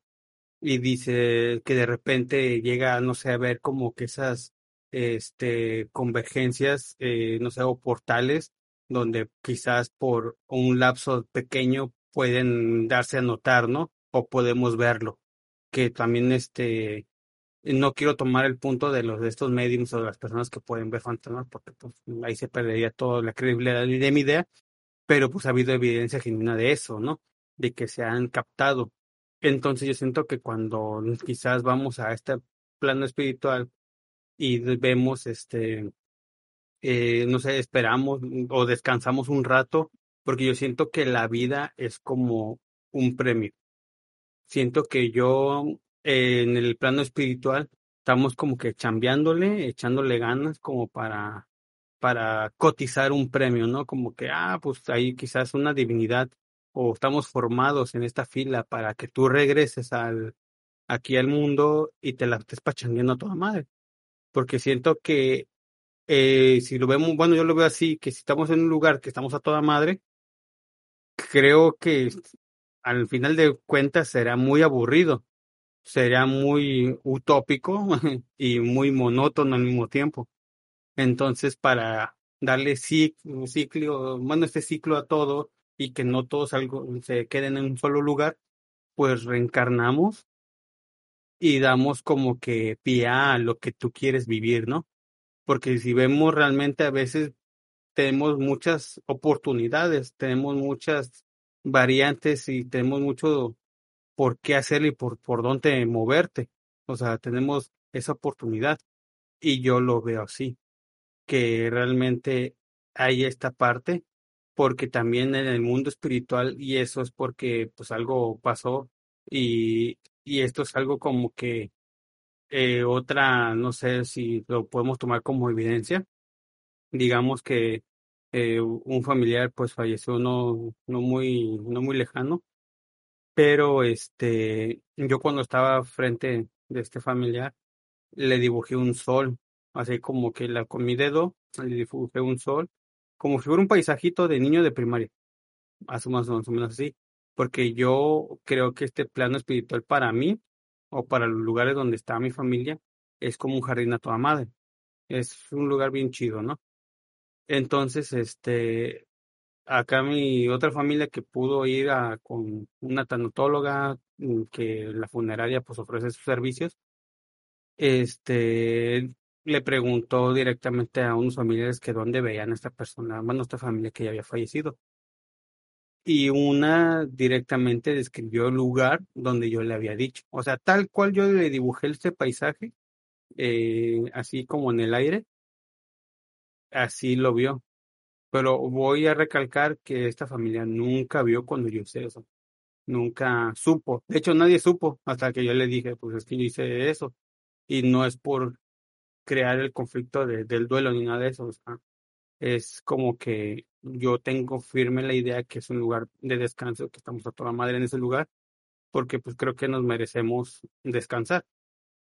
y dice que de repente llega, no sé, a ver como que esas este, convergencias, eh, no sé, o portales, donde quizás por un lapso pequeño pueden darse a notar, ¿no? Podemos verlo. Que también este, no quiero tomar el punto de los de estos mediums o de las personas que pueden ver fantasmas, porque pues, ahí se perdería toda la credibilidad de mi idea, pero pues ha habido evidencia genuina de eso, ¿no? De que se han captado. Entonces yo siento que cuando quizás vamos a este plano espiritual y vemos este eh, no sé, esperamos o descansamos un rato, porque yo siento que la vida es como un premio. Siento que yo en el plano espiritual estamos como que chambeándole, echándole ganas como para, para cotizar un premio, ¿no? Como que, ah, pues ahí quizás una divinidad o estamos formados en esta fila para que tú regreses al, aquí al mundo y te la estés pachangueando a toda madre. Porque siento que eh, si lo vemos, bueno, yo lo veo así, que si estamos en un lugar que estamos a toda madre, creo que al final de cuentas será muy aburrido, será muy utópico y muy monótono al mismo tiempo. Entonces, para darle ciclo, bueno, este ciclo a todo y que no todos se queden en un solo lugar, pues reencarnamos y damos como que pie a lo que tú quieres vivir, ¿no? porque si vemos realmente a veces tenemos muchas oportunidades, tenemos muchas variantes y tenemos mucho por qué hacer y por, por dónde moverte. O sea, tenemos esa oportunidad y yo lo veo así, que realmente hay esta parte, porque también en el mundo espiritual, y eso es porque pues algo pasó y, y esto es algo como que eh, otra, no sé si lo podemos tomar como evidencia. Digamos que eh, un familiar pues falleció no, no muy, no muy lejano, pero este, yo cuando estaba frente de este familiar, le dibujé un sol, así como que la, con mi dedo le dibujé un sol, como si fuera un paisajito de niño de primaria, más más o menos así, porque yo creo que este plano espiritual para mí o para los lugares donde está mi familia, es como un jardín a toda madre. Es un lugar bien chido, ¿no? Entonces, este, acá mi otra familia que pudo ir con una tanatóloga mm, que la funeraria pues ofrece sus servicios, este, le preguntó directamente a unos familiares que dónde veían a esta persona, bueno, esta familia que ya había fallecido y una directamente describió el lugar donde yo le había dicho. O sea, tal cual yo le dibujé este paisaje, eh, así como en el aire, así lo vio. Pero voy a recalcar que esta familia nunca vio cuando yo hice eso. Nunca supo. De hecho, nadie supo hasta que yo le dije, pues es que yo hice eso. Y no es por crear el conflicto del duelo ni nada de eso. Es como que yo tengo firme la idea que es un lugar de descanso, que estamos a toda madre en ese lugar, porque pues creo que nos merecemos descansar.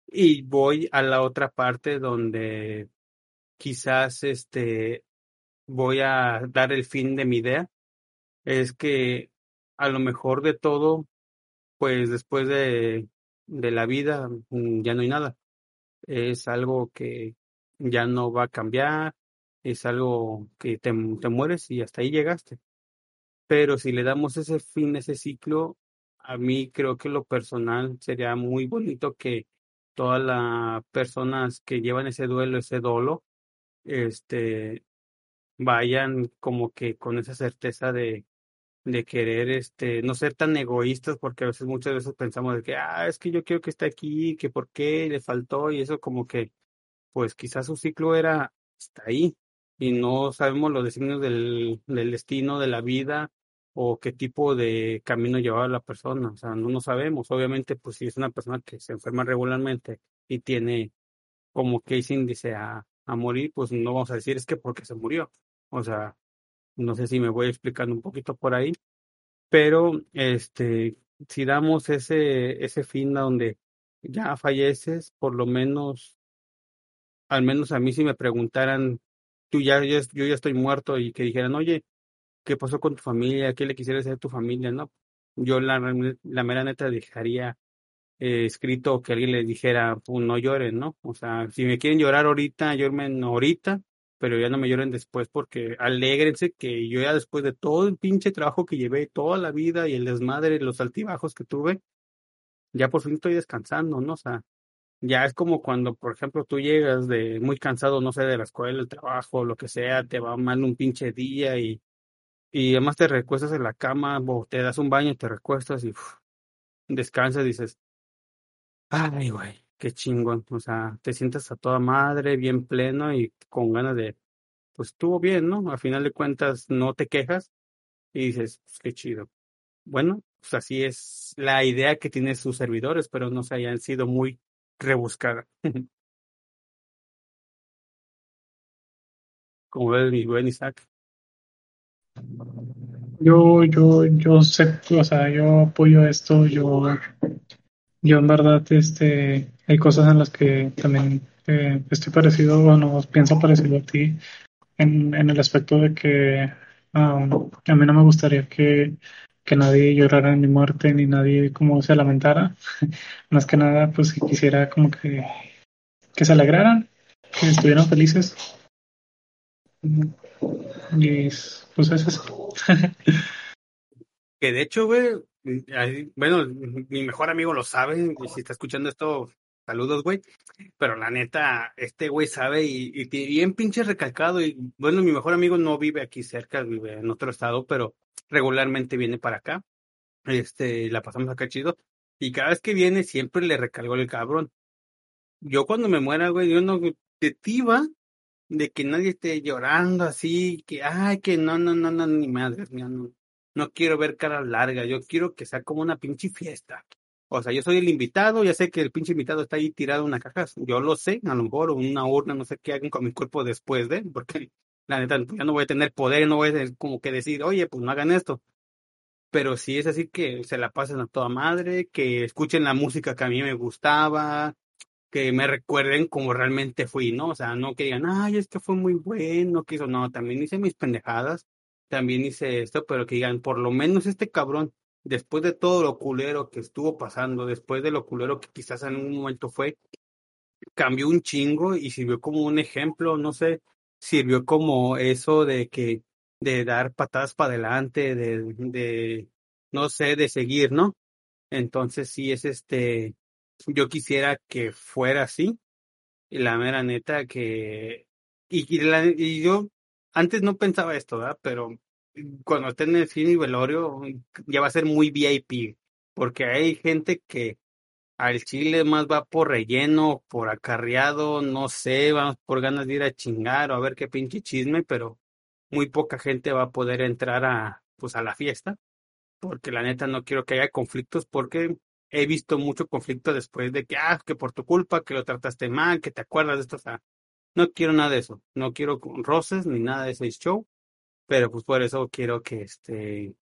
Y voy a la otra parte donde quizás este voy a dar el fin de mi idea, es que a lo mejor de todo, pues después de, de la vida mm, ya no hay nada. Es algo que ya no va a cambiar, es algo que te, te mueres y hasta ahí llegaste. Pero si le damos ese fin, ese ciclo, a mí creo que lo personal sería muy bonito que todas las personas que llevan ese duelo, ese dolo, este, vayan como que con esa certeza de, de querer este no ser tan egoístas porque a veces muchas veces pensamos de que ah es que yo quiero que esté aquí que por qué le faltó y eso como que pues quizás su ciclo era hasta ahí y no sabemos los designios del, del destino, de la vida o qué tipo de camino llevaba la persona, o sea, no sabemos. Obviamente, pues si es una persona que se enferma regularmente y tiene como case índice a, a morir, pues no vamos a decir es que porque se murió. O sea, no sé si me voy explicando un poquito por ahí, pero este, si damos ese, ese fin donde ya falleces, por lo menos, al menos a mí si me preguntaran, tú ya, yo, yo ya estoy muerto y que dijeran, oye, ¿qué pasó con tu familia? ¿Qué le quisieras hacer a tu familia? No, yo la, la mera neta dejaría eh, escrito que alguien le dijera, pues no lloren, ¿no? O sea, si me quieren llorar ahorita, lloren ahorita, pero ya no me lloren después porque alégrense que yo ya después de todo el pinche trabajo que llevé toda la vida y el desmadre, los altibajos que tuve, ya por fin estoy descansando, ¿no? O sea, ya es como cuando, por ejemplo, tú llegas de muy cansado, no sé, de la escuela, el trabajo, lo que sea, te va mal un pinche día y, y además te recuestas en la cama o te das un baño, te recuestas y uf, descansas, dices, ay, güey, qué chingón, o sea, te sientes a toda madre, bien pleno y con ganas de, pues estuvo bien, ¿no? Al final de cuentas no te quejas y dices, pues, qué chido. Bueno, pues así es la idea que tienen sus servidores, pero no se hayan sido muy rebuscada. Como ves, mi buen Isaac. Yo, yo, yo sé, o sea, yo apoyo esto, yo, yo en verdad, este, hay cosas en las que también eh, estoy parecido, bueno, pienso parecido a ti, en, en el aspecto de que a mí no me gustaría que, que nadie llorara en mi muerte, ni nadie como se lamentara. Más que nada, pues quisiera como que, que se alegraran, que estuvieran felices. Y pues eso es. que de hecho, güey, bueno, mi mejor amigo lo sabe, y si está escuchando esto, saludos, güey. Pero la neta, este güey sabe y, y bien pinche recalcado. Y bueno, mi mejor amigo no vive aquí cerca, vive en otro estado, pero regularmente viene para acá. Este, la pasamos acá chido. Y cada vez que viene, siempre le recalgo el cabrón. Yo cuando me muera, güey, yo no te tiba de que nadie esté llorando así, que, ay, que no, no, no, no, ni madre mía, no, no quiero ver cara larga, yo quiero que sea como una pinche fiesta. O sea, yo soy el invitado, ya sé que el pinche invitado está ahí tirado en una caja, yo lo sé, a lo mejor una urna, no sé qué hagan con mi cuerpo después de, porque la neta, ya no voy a tener poder, no voy a tener como que decir, oye, pues no hagan esto. Pero sí es así que se la pasen a toda madre, que escuchen la música que a mí me gustaba, que me recuerden como realmente fui, ¿no? O sea, no que digan, ay, es que fue muy bueno, que eso, no, también hice mis pendejadas, también hice esto, pero que digan, por lo menos este cabrón, después de todo lo culero que estuvo pasando, después de lo culero que quizás en un momento fue, cambió un chingo y sirvió como un ejemplo, no sé, sirvió como eso de que, de dar patadas para adelante, de, de, no sé, de seguir, ¿no? Entonces sí es este, yo quisiera que fuera así. Y la mera neta que... Y, y, la, y yo antes no pensaba esto, ¿verdad? Pero cuando esté en el cine y velorio ya va a ser muy VIP. Porque hay gente que al chile más va por relleno, por acarreado, no sé, vamos por ganas de ir a chingar o a ver qué pinche chisme, pero muy poca gente va a poder entrar a pues a la fiesta, porque la neta no quiero que haya conflictos porque he visto mucho conflicto después de que, ah, que por tu culpa, que lo trataste mal, que te acuerdas de esto, o sea, no quiero nada de eso, no quiero roces ni nada de ese show, pero pues por eso quiero que este,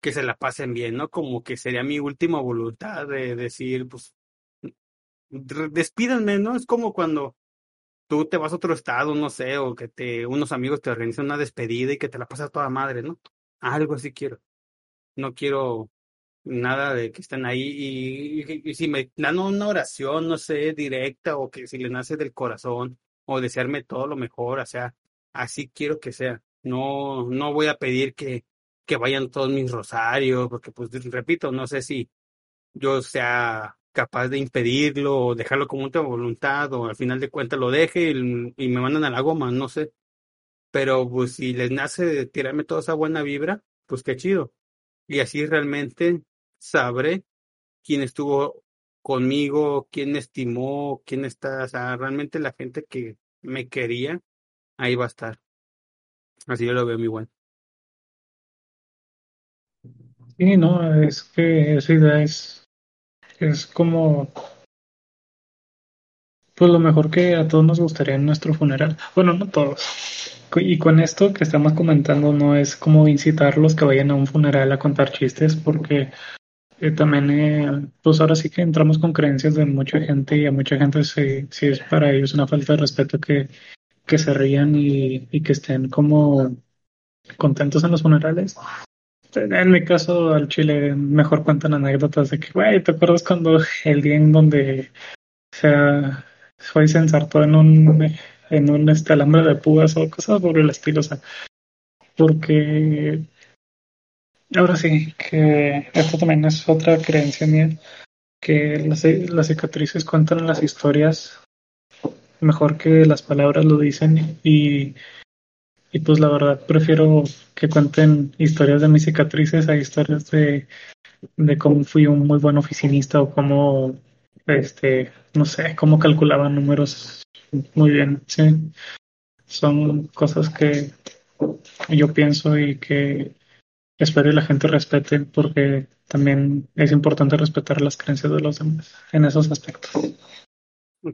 que se la pasen bien, ¿no? Como que sería mi última voluntad de decir, pues, despídanme, ¿no? Es como cuando tú te vas a otro estado, no sé, o que te, unos amigos te organizan una despedida y que te la pasas toda madre, ¿no? Algo así quiero. No quiero nada de que estén ahí y, y, si me dan una oración, no sé, directa o que si le nace del corazón o desearme todo lo mejor, o sea, así quiero que sea. No, no voy a pedir que, que vayan todos mis rosarios, porque pues repito, no sé si yo sea capaz de impedirlo o dejarlo como una voluntad o al final de cuentas lo deje y, y me mandan a la goma, no sé. Pero pues si les nace tirarme toda esa buena vibra, pues qué chido. Y así realmente sabré quién estuvo conmigo, quién estimó, quién está, o sea, realmente la gente que me quería, ahí va a estar. Así yo lo veo bueno. Sí, no, es que esa idea es, es como pues lo mejor que a todos nos gustaría en nuestro funeral. Bueno, no todos. Y con esto que estamos comentando no es como incitarlos que vayan a un funeral a contar chistes porque eh, también, eh, pues ahora sí que entramos con creencias de mucha gente y a mucha gente sí, sí es para ellos una falta de respeto que, que se rían y, y que estén como contentos en los funerales. En mi caso, al chile, mejor cuentan anécdotas de que, güey, ¿te acuerdas cuando el día en donde sea, fue se ensartó en un, en un este, alambre de púas o cosas por el estilo? O sea, porque ahora sí, que esto también es otra creencia mía, que las, las cicatrices cuentan las historias mejor que las palabras lo dicen y y pues la verdad prefiero que cuenten historias de mis cicatrices a historias de, de cómo fui un muy buen oficinista o cómo, este, no sé, cómo calculaba números muy bien. Sí, son cosas que yo pienso y que espero que la gente respete porque también es importante respetar las creencias de los demás en esos aspectos.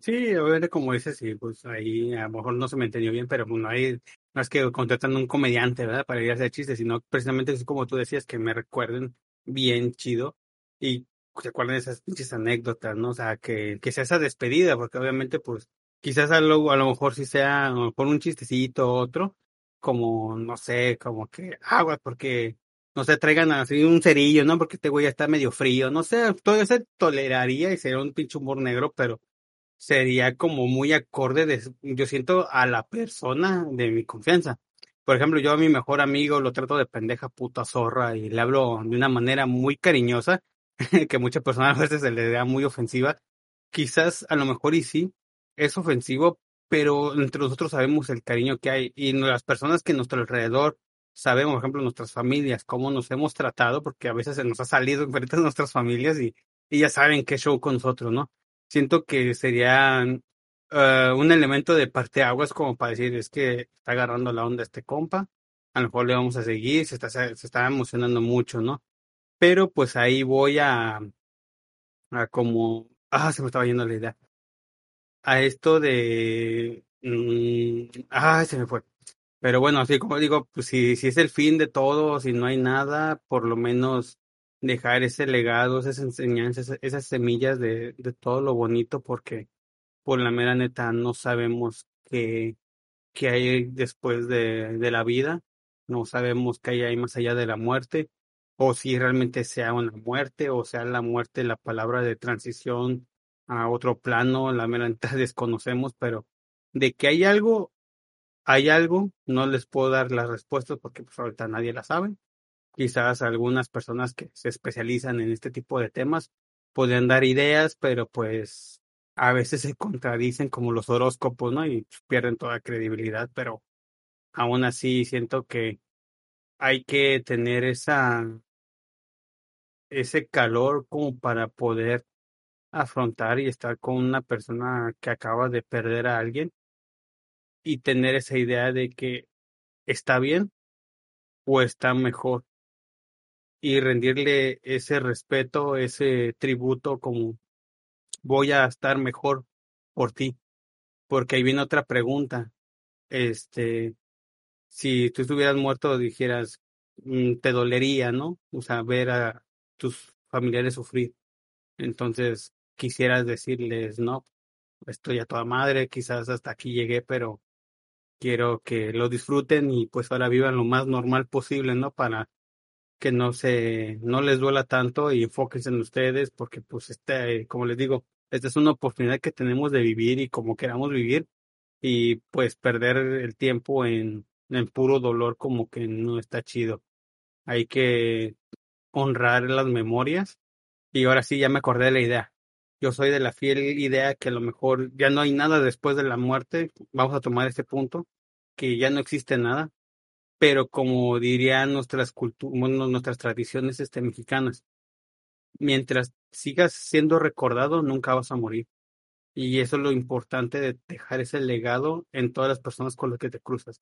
Sí, obviamente como dices, sí, pues ahí a lo mejor no se me entendió bien, pero pues no hay, no es que contratan un comediante, ¿verdad? Para ir a hacer chistes, sino precisamente es como tú decías, que me recuerden bien chido y se acuerden esas pinches anécdotas, ¿no? O sea, que, que sea esa despedida, porque obviamente, pues, quizás a lo, a lo mejor sí sea, a lo mejor un chistecito otro, como, no sé, como que agua, porque, no sé, traigan así un cerillo, ¿no? Porque este güey ya está medio frío, no sé, todo se toleraría y sería un pinche humor negro, pero sería como muy acorde de, yo siento, a la persona de mi confianza. Por ejemplo, yo a mi mejor amigo lo trato de pendeja, puta zorra, y le hablo de una manera muy cariñosa, que muchas personas a veces se le da muy ofensiva. Quizás a lo mejor y sí, es ofensivo, pero entre nosotros sabemos el cariño que hay y las personas que a nuestro alrededor sabemos, por ejemplo, nuestras familias, cómo nos hemos tratado, porque a veces se nos ha salido enfrente de nuestras familias y, y ya saben qué show con nosotros, ¿no? Siento que sería uh, un elemento de parteaguas como para decir, es que está agarrando la onda este compa, a lo mejor le vamos a seguir, se está, se está emocionando mucho, ¿no? Pero pues ahí voy a, a como, ah, se me estaba yendo la idea, a esto de, ah, se me fue. Pero bueno, así como digo, pues si, si es el fin de todo, si no hay nada, por lo menos dejar ese legado, esas enseñanzas, esas semillas de, de todo lo bonito, porque por la mera neta no sabemos qué, qué hay después de, de la vida, no sabemos qué hay ahí más allá de la muerte, o si realmente sea una muerte, o sea la muerte, la palabra de transición a otro plano, la mera neta desconocemos, pero de que hay algo, hay algo, no les puedo dar las respuestas porque pues ahorita nadie la sabe, quizás algunas personas que se especializan en este tipo de temas pueden dar ideas, pero pues a veces se contradicen como los horóscopos, ¿no? Y pierden toda credibilidad, pero aún así siento que hay que tener esa ese calor como para poder afrontar y estar con una persona que acaba de perder a alguien y tener esa idea de que está bien o está mejor y rendirle ese respeto, ese tributo como voy a estar mejor por ti. Porque ahí viene otra pregunta. Este, si tú estuvieras muerto, dijeras, mm, te dolería, ¿no? O sea, ver a tus familiares sufrir. Entonces, quisieras decirles, no, estoy a toda madre, quizás hasta aquí llegué, pero quiero que lo disfruten y pues ahora vivan lo más normal posible, ¿no? Para que no se, no les duela tanto y enfóquense en ustedes porque pues este, como les digo, esta es una oportunidad que tenemos de vivir y como queramos vivir y pues perder el tiempo en, en puro dolor como que no está chido. Hay que honrar las memorias y ahora sí ya me acordé de la idea. Yo soy de la fiel idea que a lo mejor ya no hay nada después de la muerte. Vamos a tomar este punto, que ya no existe nada pero como dirían nuestras culturas, nuestras tradiciones este, mexicanas, mientras sigas siendo recordado, nunca vas a morir. Y eso es lo importante de dejar ese legado en todas las personas con las que te cruzas.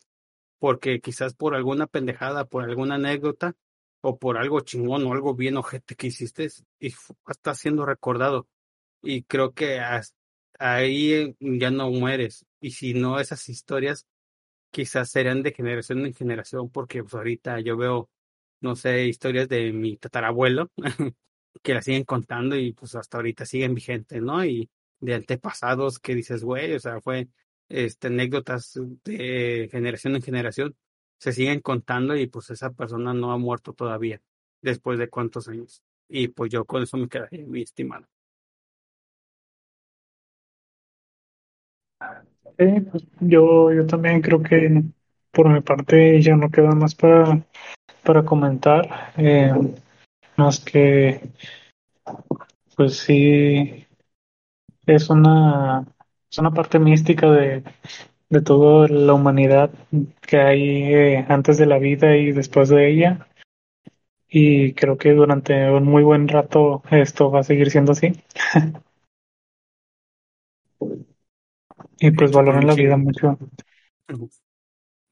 porque quizás por alguna pendejada, por alguna anécdota, o por algo chingón o algo bien ojete que hiciste, y está siendo recordado. Y creo que ahí ya no mueres. Y si no, esas historias quizás serán de generación en generación, porque pues, ahorita yo veo, no sé, historias de mi tatarabuelo que la siguen contando y pues hasta ahorita siguen vigentes, ¿no? Y de antepasados que dices, güey, o sea, fue este, anécdotas de generación en generación, se siguen contando y pues esa persona no ha muerto todavía, después de cuántos años. Y pues yo con eso me quedaría muy estimado. Sí, pues yo, yo también creo que por mi parte ya no queda más para, para comentar, eh, más que pues sí es una, es una parte mística de, de toda la humanidad que hay eh, antes de la vida y después de ella. Y creo que durante un muy buen rato esto va a seguir siendo así. y pues valoran la vida mucho.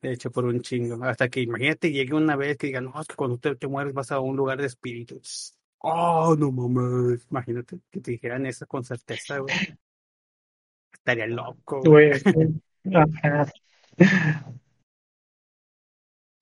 De hecho, por un chingo. Hasta que imagínate, llegue una vez que digan, no, es que cuando te, te mueres vas a un lugar de espíritus. Oh, no mames. Imagínate que te dijeran eso con certeza, güey. Estaría loco. Güey.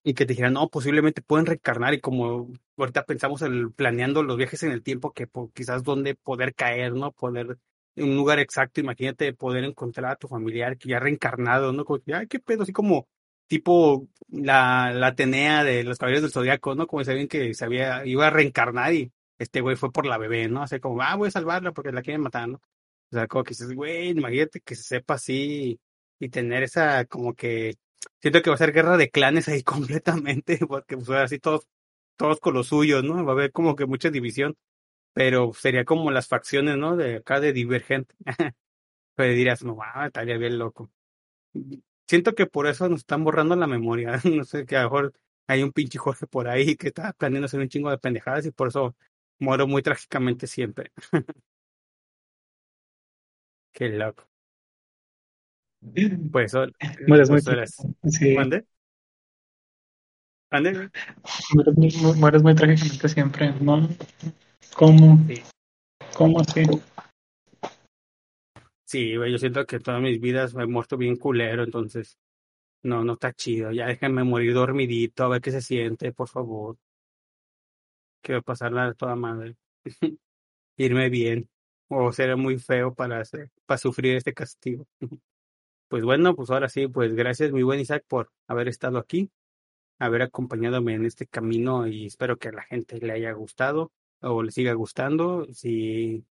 y que te dijeran, no, posiblemente pueden reencarnar y como ahorita pensamos en planeando los viajes en el tiempo, que quizás donde poder caer, ¿no? Poder un lugar exacto, imagínate poder encontrar a tu familiar que ya reencarnado, ¿no? Como, ay, qué pedo, así como tipo la, la Atenea de los caballeros del Zodiaco, ¿no? Como sabían que se había, iba a reencarnar y este güey fue por la bebé, ¿no? Así como, ah, voy a salvarla porque la quieren matar, ¿no? O sea, como que dices, güey, imagínate que se sepa así y tener esa, como que, siento que va a ser guerra de clanes ahí completamente, porque pues así todos, todos con los suyos, ¿no? Va a haber como que mucha división, pero sería como las facciones, ¿no? De acá de Divergente. pero dirías, no, ah, estaría bien loco. Siento que por eso nos están borrando la memoria, no sé, que a lo mejor hay un pinche Jorge por ahí que está planeando hacer un chingo de pendejadas y por eso muero muy trágicamente siempre. Qué loco. Pues, mueres muy, sí. ¿Mande? ¿Mande? Mueres, muy trágicamente siempre, ¿no? ¿Cómo? ¿Cómo así? Sí, güey, yo siento que todas mis vidas me he muerto bien culero, entonces no, no está chido. Ya déjenme morir dormidito, a ver qué se siente, por favor. Quiero pasarla de toda madre. Irme bien. O será muy feo para, hacer, para sufrir este castigo. Pues bueno, pues ahora sí, pues gracias mi buen Isaac por haber estado aquí, haber acompañadome en este camino y espero que a la gente le haya gustado o le siga gustando. Si,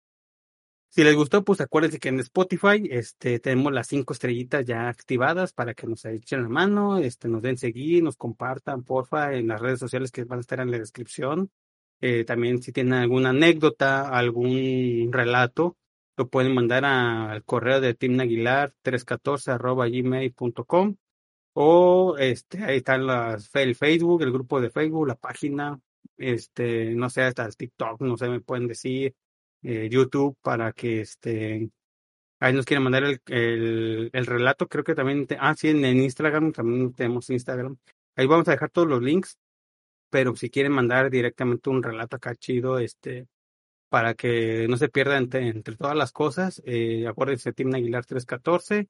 si les gustó, pues acuérdense que en Spotify este, tenemos las cinco estrellitas ya activadas para que nos echen la mano, este, nos den seguir, nos compartan, porfa, en las redes sociales que van a estar en la descripción. Eh, también si tienen alguna anécdota, algún relato, lo pueden mandar al correo de Tim Aguilar 314 arroba gmail.com o este ahí están las el Facebook, el grupo de Facebook, la página, este, no sé, hasta el TikTok, no sé, me pueden decir, eh, YouTube para que este ahí nos quieren mandar el, el, el relato, creo que también, ah, sí, en, Instagram, también tenemos Instagram. Ahí vamos a dejar todos los links pero si quieren mandar directamente un relato acá chido, este, para que no se pierda entre, entre todas las cosas, eh, acuérdense, Tim Aguilar 314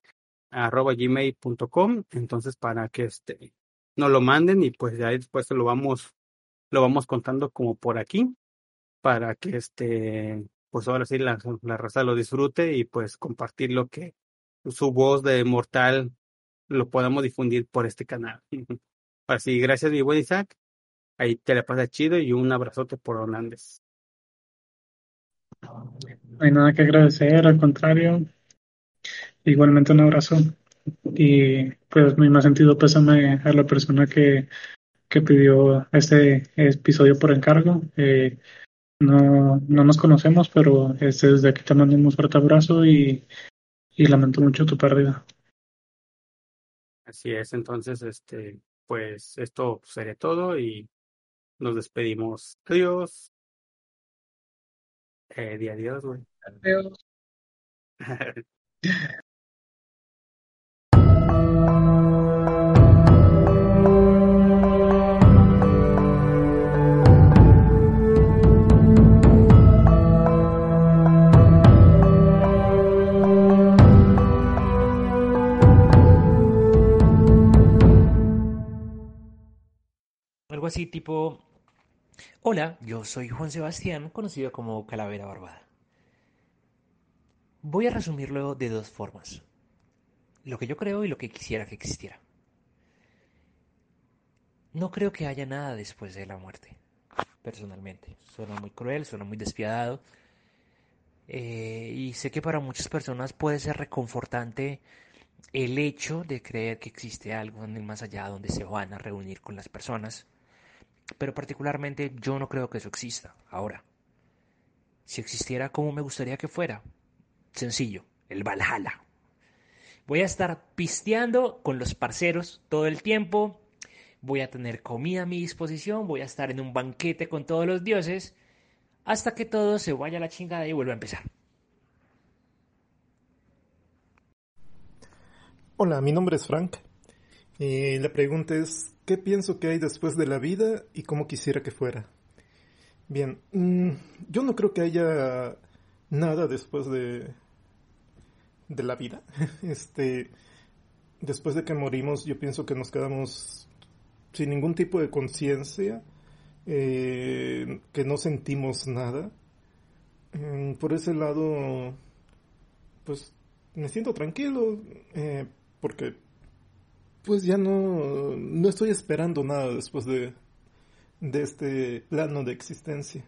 arroba gmail.com, entonces para que este nos lo manden y pues ya después lo vamos, lo vamos contando como por aquí, para que este, pues ahora sí la, la raza lo disfrute y pues compartir lo que su voz de mortal lo podamos difundir por este canal. Así, gracias mi buen Isaac Ahí te la pasa chido y un abrazote por Hernández. No hay nada que agradecer, al contrario. Igualmente un abrazo. Y pues mi más sentido pésame a la persona que, que pidió este episodio por encargo. Eh, no, no nos conocemos, pero este, desde aquí te mando un fuerte abrazo y, y lamento mucho tu pérdida. Así es, entonces, este, pues esto sería todo y nos despedimos. Adiós. Eh, di adiós, güey. Adiós. así tipo, hola, yo soy Juan Sebastián, conocido como Calavera Barbada. Voy a resumirlo de dos formas, lo que yo creo y lo que quisiera que existiera. No creo que haya nada después de la muerte, personalmente. Suena muy cruel, suena muy despiadado. Eh, y sé que para muchas personas puede ser reconfortante el hecho de creer que existe algo en el más allá donde se van a reunir con las personas. Pero particularmente yo no creo que eso exista ahora. Si existiera, ¿cómo me gustaría que fuera? Sencillo, el Valhalla. Voy a estar pisteando con los parceros todo el tiempo. Voy a tener comida a mi disposición. Voy a estar en un banquete con todos los dioses. Hasta que todo se vaya a la chingada y vuelva a empezar. Hola, mi nombre es Frank. Y la pregunta es, ¿qué pienso que hay después de la vida y cómo quisiera que fuera? Bien, mm, yo no creo que haya nada después de, de la vida. Este, después de que morimos, yo pienso que nos quedamos sin ningún tipo de conciencia, eh, que no sentimos nada. Mm, por ese lado, pues me siento tranquilo, eh, porque pues ya no, no estoy esperando nada después de, de este plano de existencia.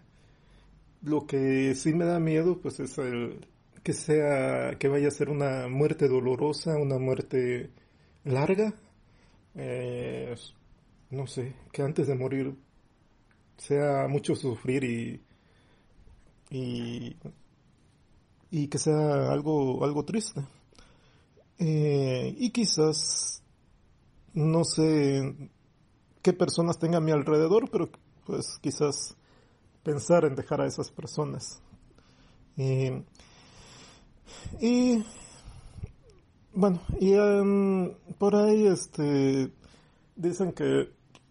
Lo que sí me da miedo pues es el que sea que vaya a ser una muerte dolorosa, una muerte larga. Eh, no sé, que antes de morir sea mucho sufrir y, y, y que sea algo, algo triste. Eh, y quizás, no sé qué personas tenga a mi alrededor, pero pues quizás pensar en dejar a esas personas. Eh, y bueno, y um, por ahí este dicen que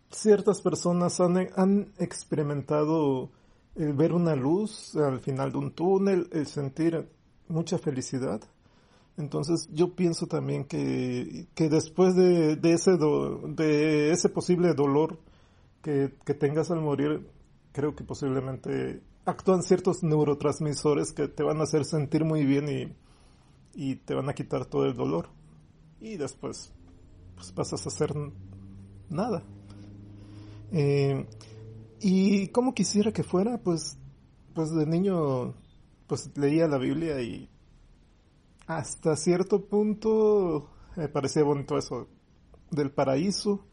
ciertas personas han, han experimentado el ver una luz al final de un túnel, el sentir mucha felicidad. Entonces yo pienso también que, que después de, de ese de ese posible dolor que, que tengas al morir, creo que posiblemente actúan ciertos neurotransmisores que te van a hacer sentir muy bien y, y te van a quitar todo el dolor. Y después pues pasas a hacer nada. Eh, y como quisiera que fuera, pues, pues de niño, pues leía la Biblia y hasta cierto punto me parecía bonito eso del paraíso.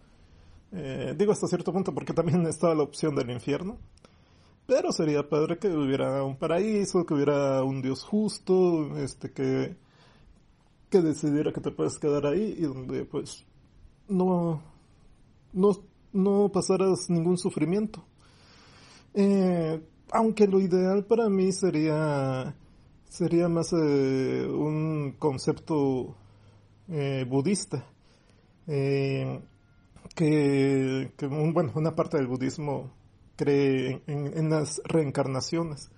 Eh, digo hasta cierto punto porque también estaba la opción del infierno. Pero sería padre que hubiera un paraíso, que hubiera un Dios justo, este que, que decidiera que te puedes quedar ahí y donde pues no, no, no pasaras ningún sufrimiento. Eh, aunque lo ideal para mí sería sería más eh, un concepto eh, budista que, que bueno una parte del budismo cree en, las reencarnaciones.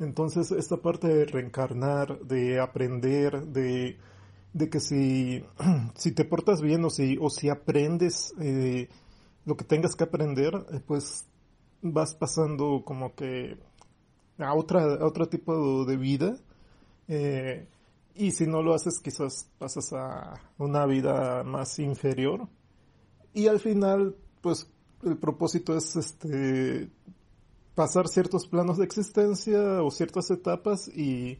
Entonces esta parte de reencarnar de aprender de, de que si, si te portas bien o si o si aprendes lo que tengas que aprender pues vas pasando como que a otra a otro tipo de vida eh, y si no lo haces quizás pasas a una vida más inferior y al final pues el propósito es este pasar ciertos planos de existencia o ciertas etapas y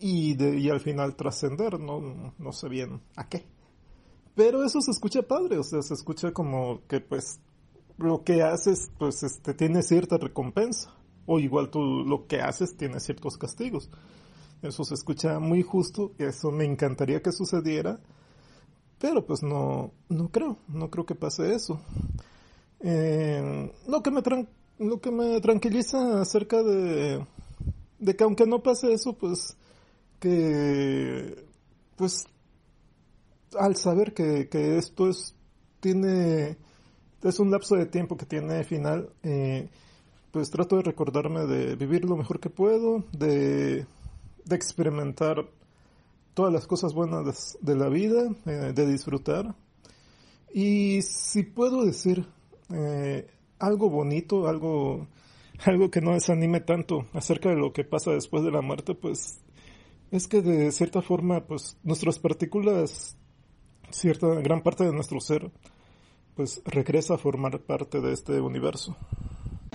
y, de, y al final trascender, no, no sé bien a qué. Pero eso se escucha padre, o sea, se escucha como que pues lo que haces pues este tiene cierta recompensa o igual tú lo que haces tiene ciertos castigos. Eso se escucha muy justo, eso me encantaría que sucediera, pero pues no no creo, no creo que pase eso. Eh, lo que me lo que me tranquiliza acerca de de que aunque no pase eso, pues que pues al saber que, que esto es, tiene, es un lapso de tiempo que tiene final, eh, pues trato de recordarme de vivir lo mejor que puedo, de, de experimentar todas las cosas buenas de, la vida, eh, de disfrutar. Y si puedo decir eh, algo bonito, algo, algo que no desanime tanto acerca de lo que pasa después de la muerte, pues es que de cierta forma, pues nuestras partículas, cierta gran parte de nuestro ser, pues regresa a formar parte de este universo.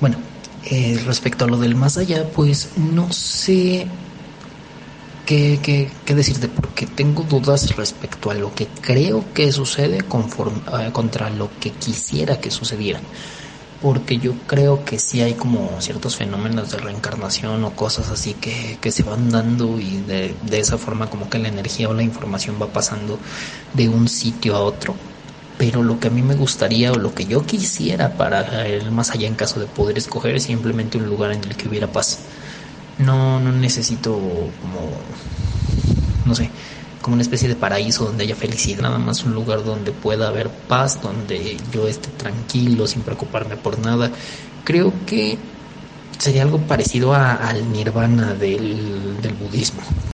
Bueno, eh, respecto a lo del más allá, pues no sé qué, qué, qué, decirte, porque tengo dudas respecto a lo que creo que sucede conforme, eh, contra lo que quisiera que sucediera. Porque yo creo que sí hay como ciertos fenómenos de reencarnación o cosas así que, que se van dando y de, de esa forma como que la energía o la información va pasando de un sitio a otro pero lo que a mí me gustaría o lo que yo quisiera para el más allá en caso de poder escoger es simplemente un lugar en el que hubiera paz. No, no necesito como, no sé, como una especie de paraíso donde haya felicidad, nada más un lugar donde pueda haber paz, donde yo esté tranquilo, sin preocuparme por nada. Creo que sería algo parecido al nirvana del, del budismo.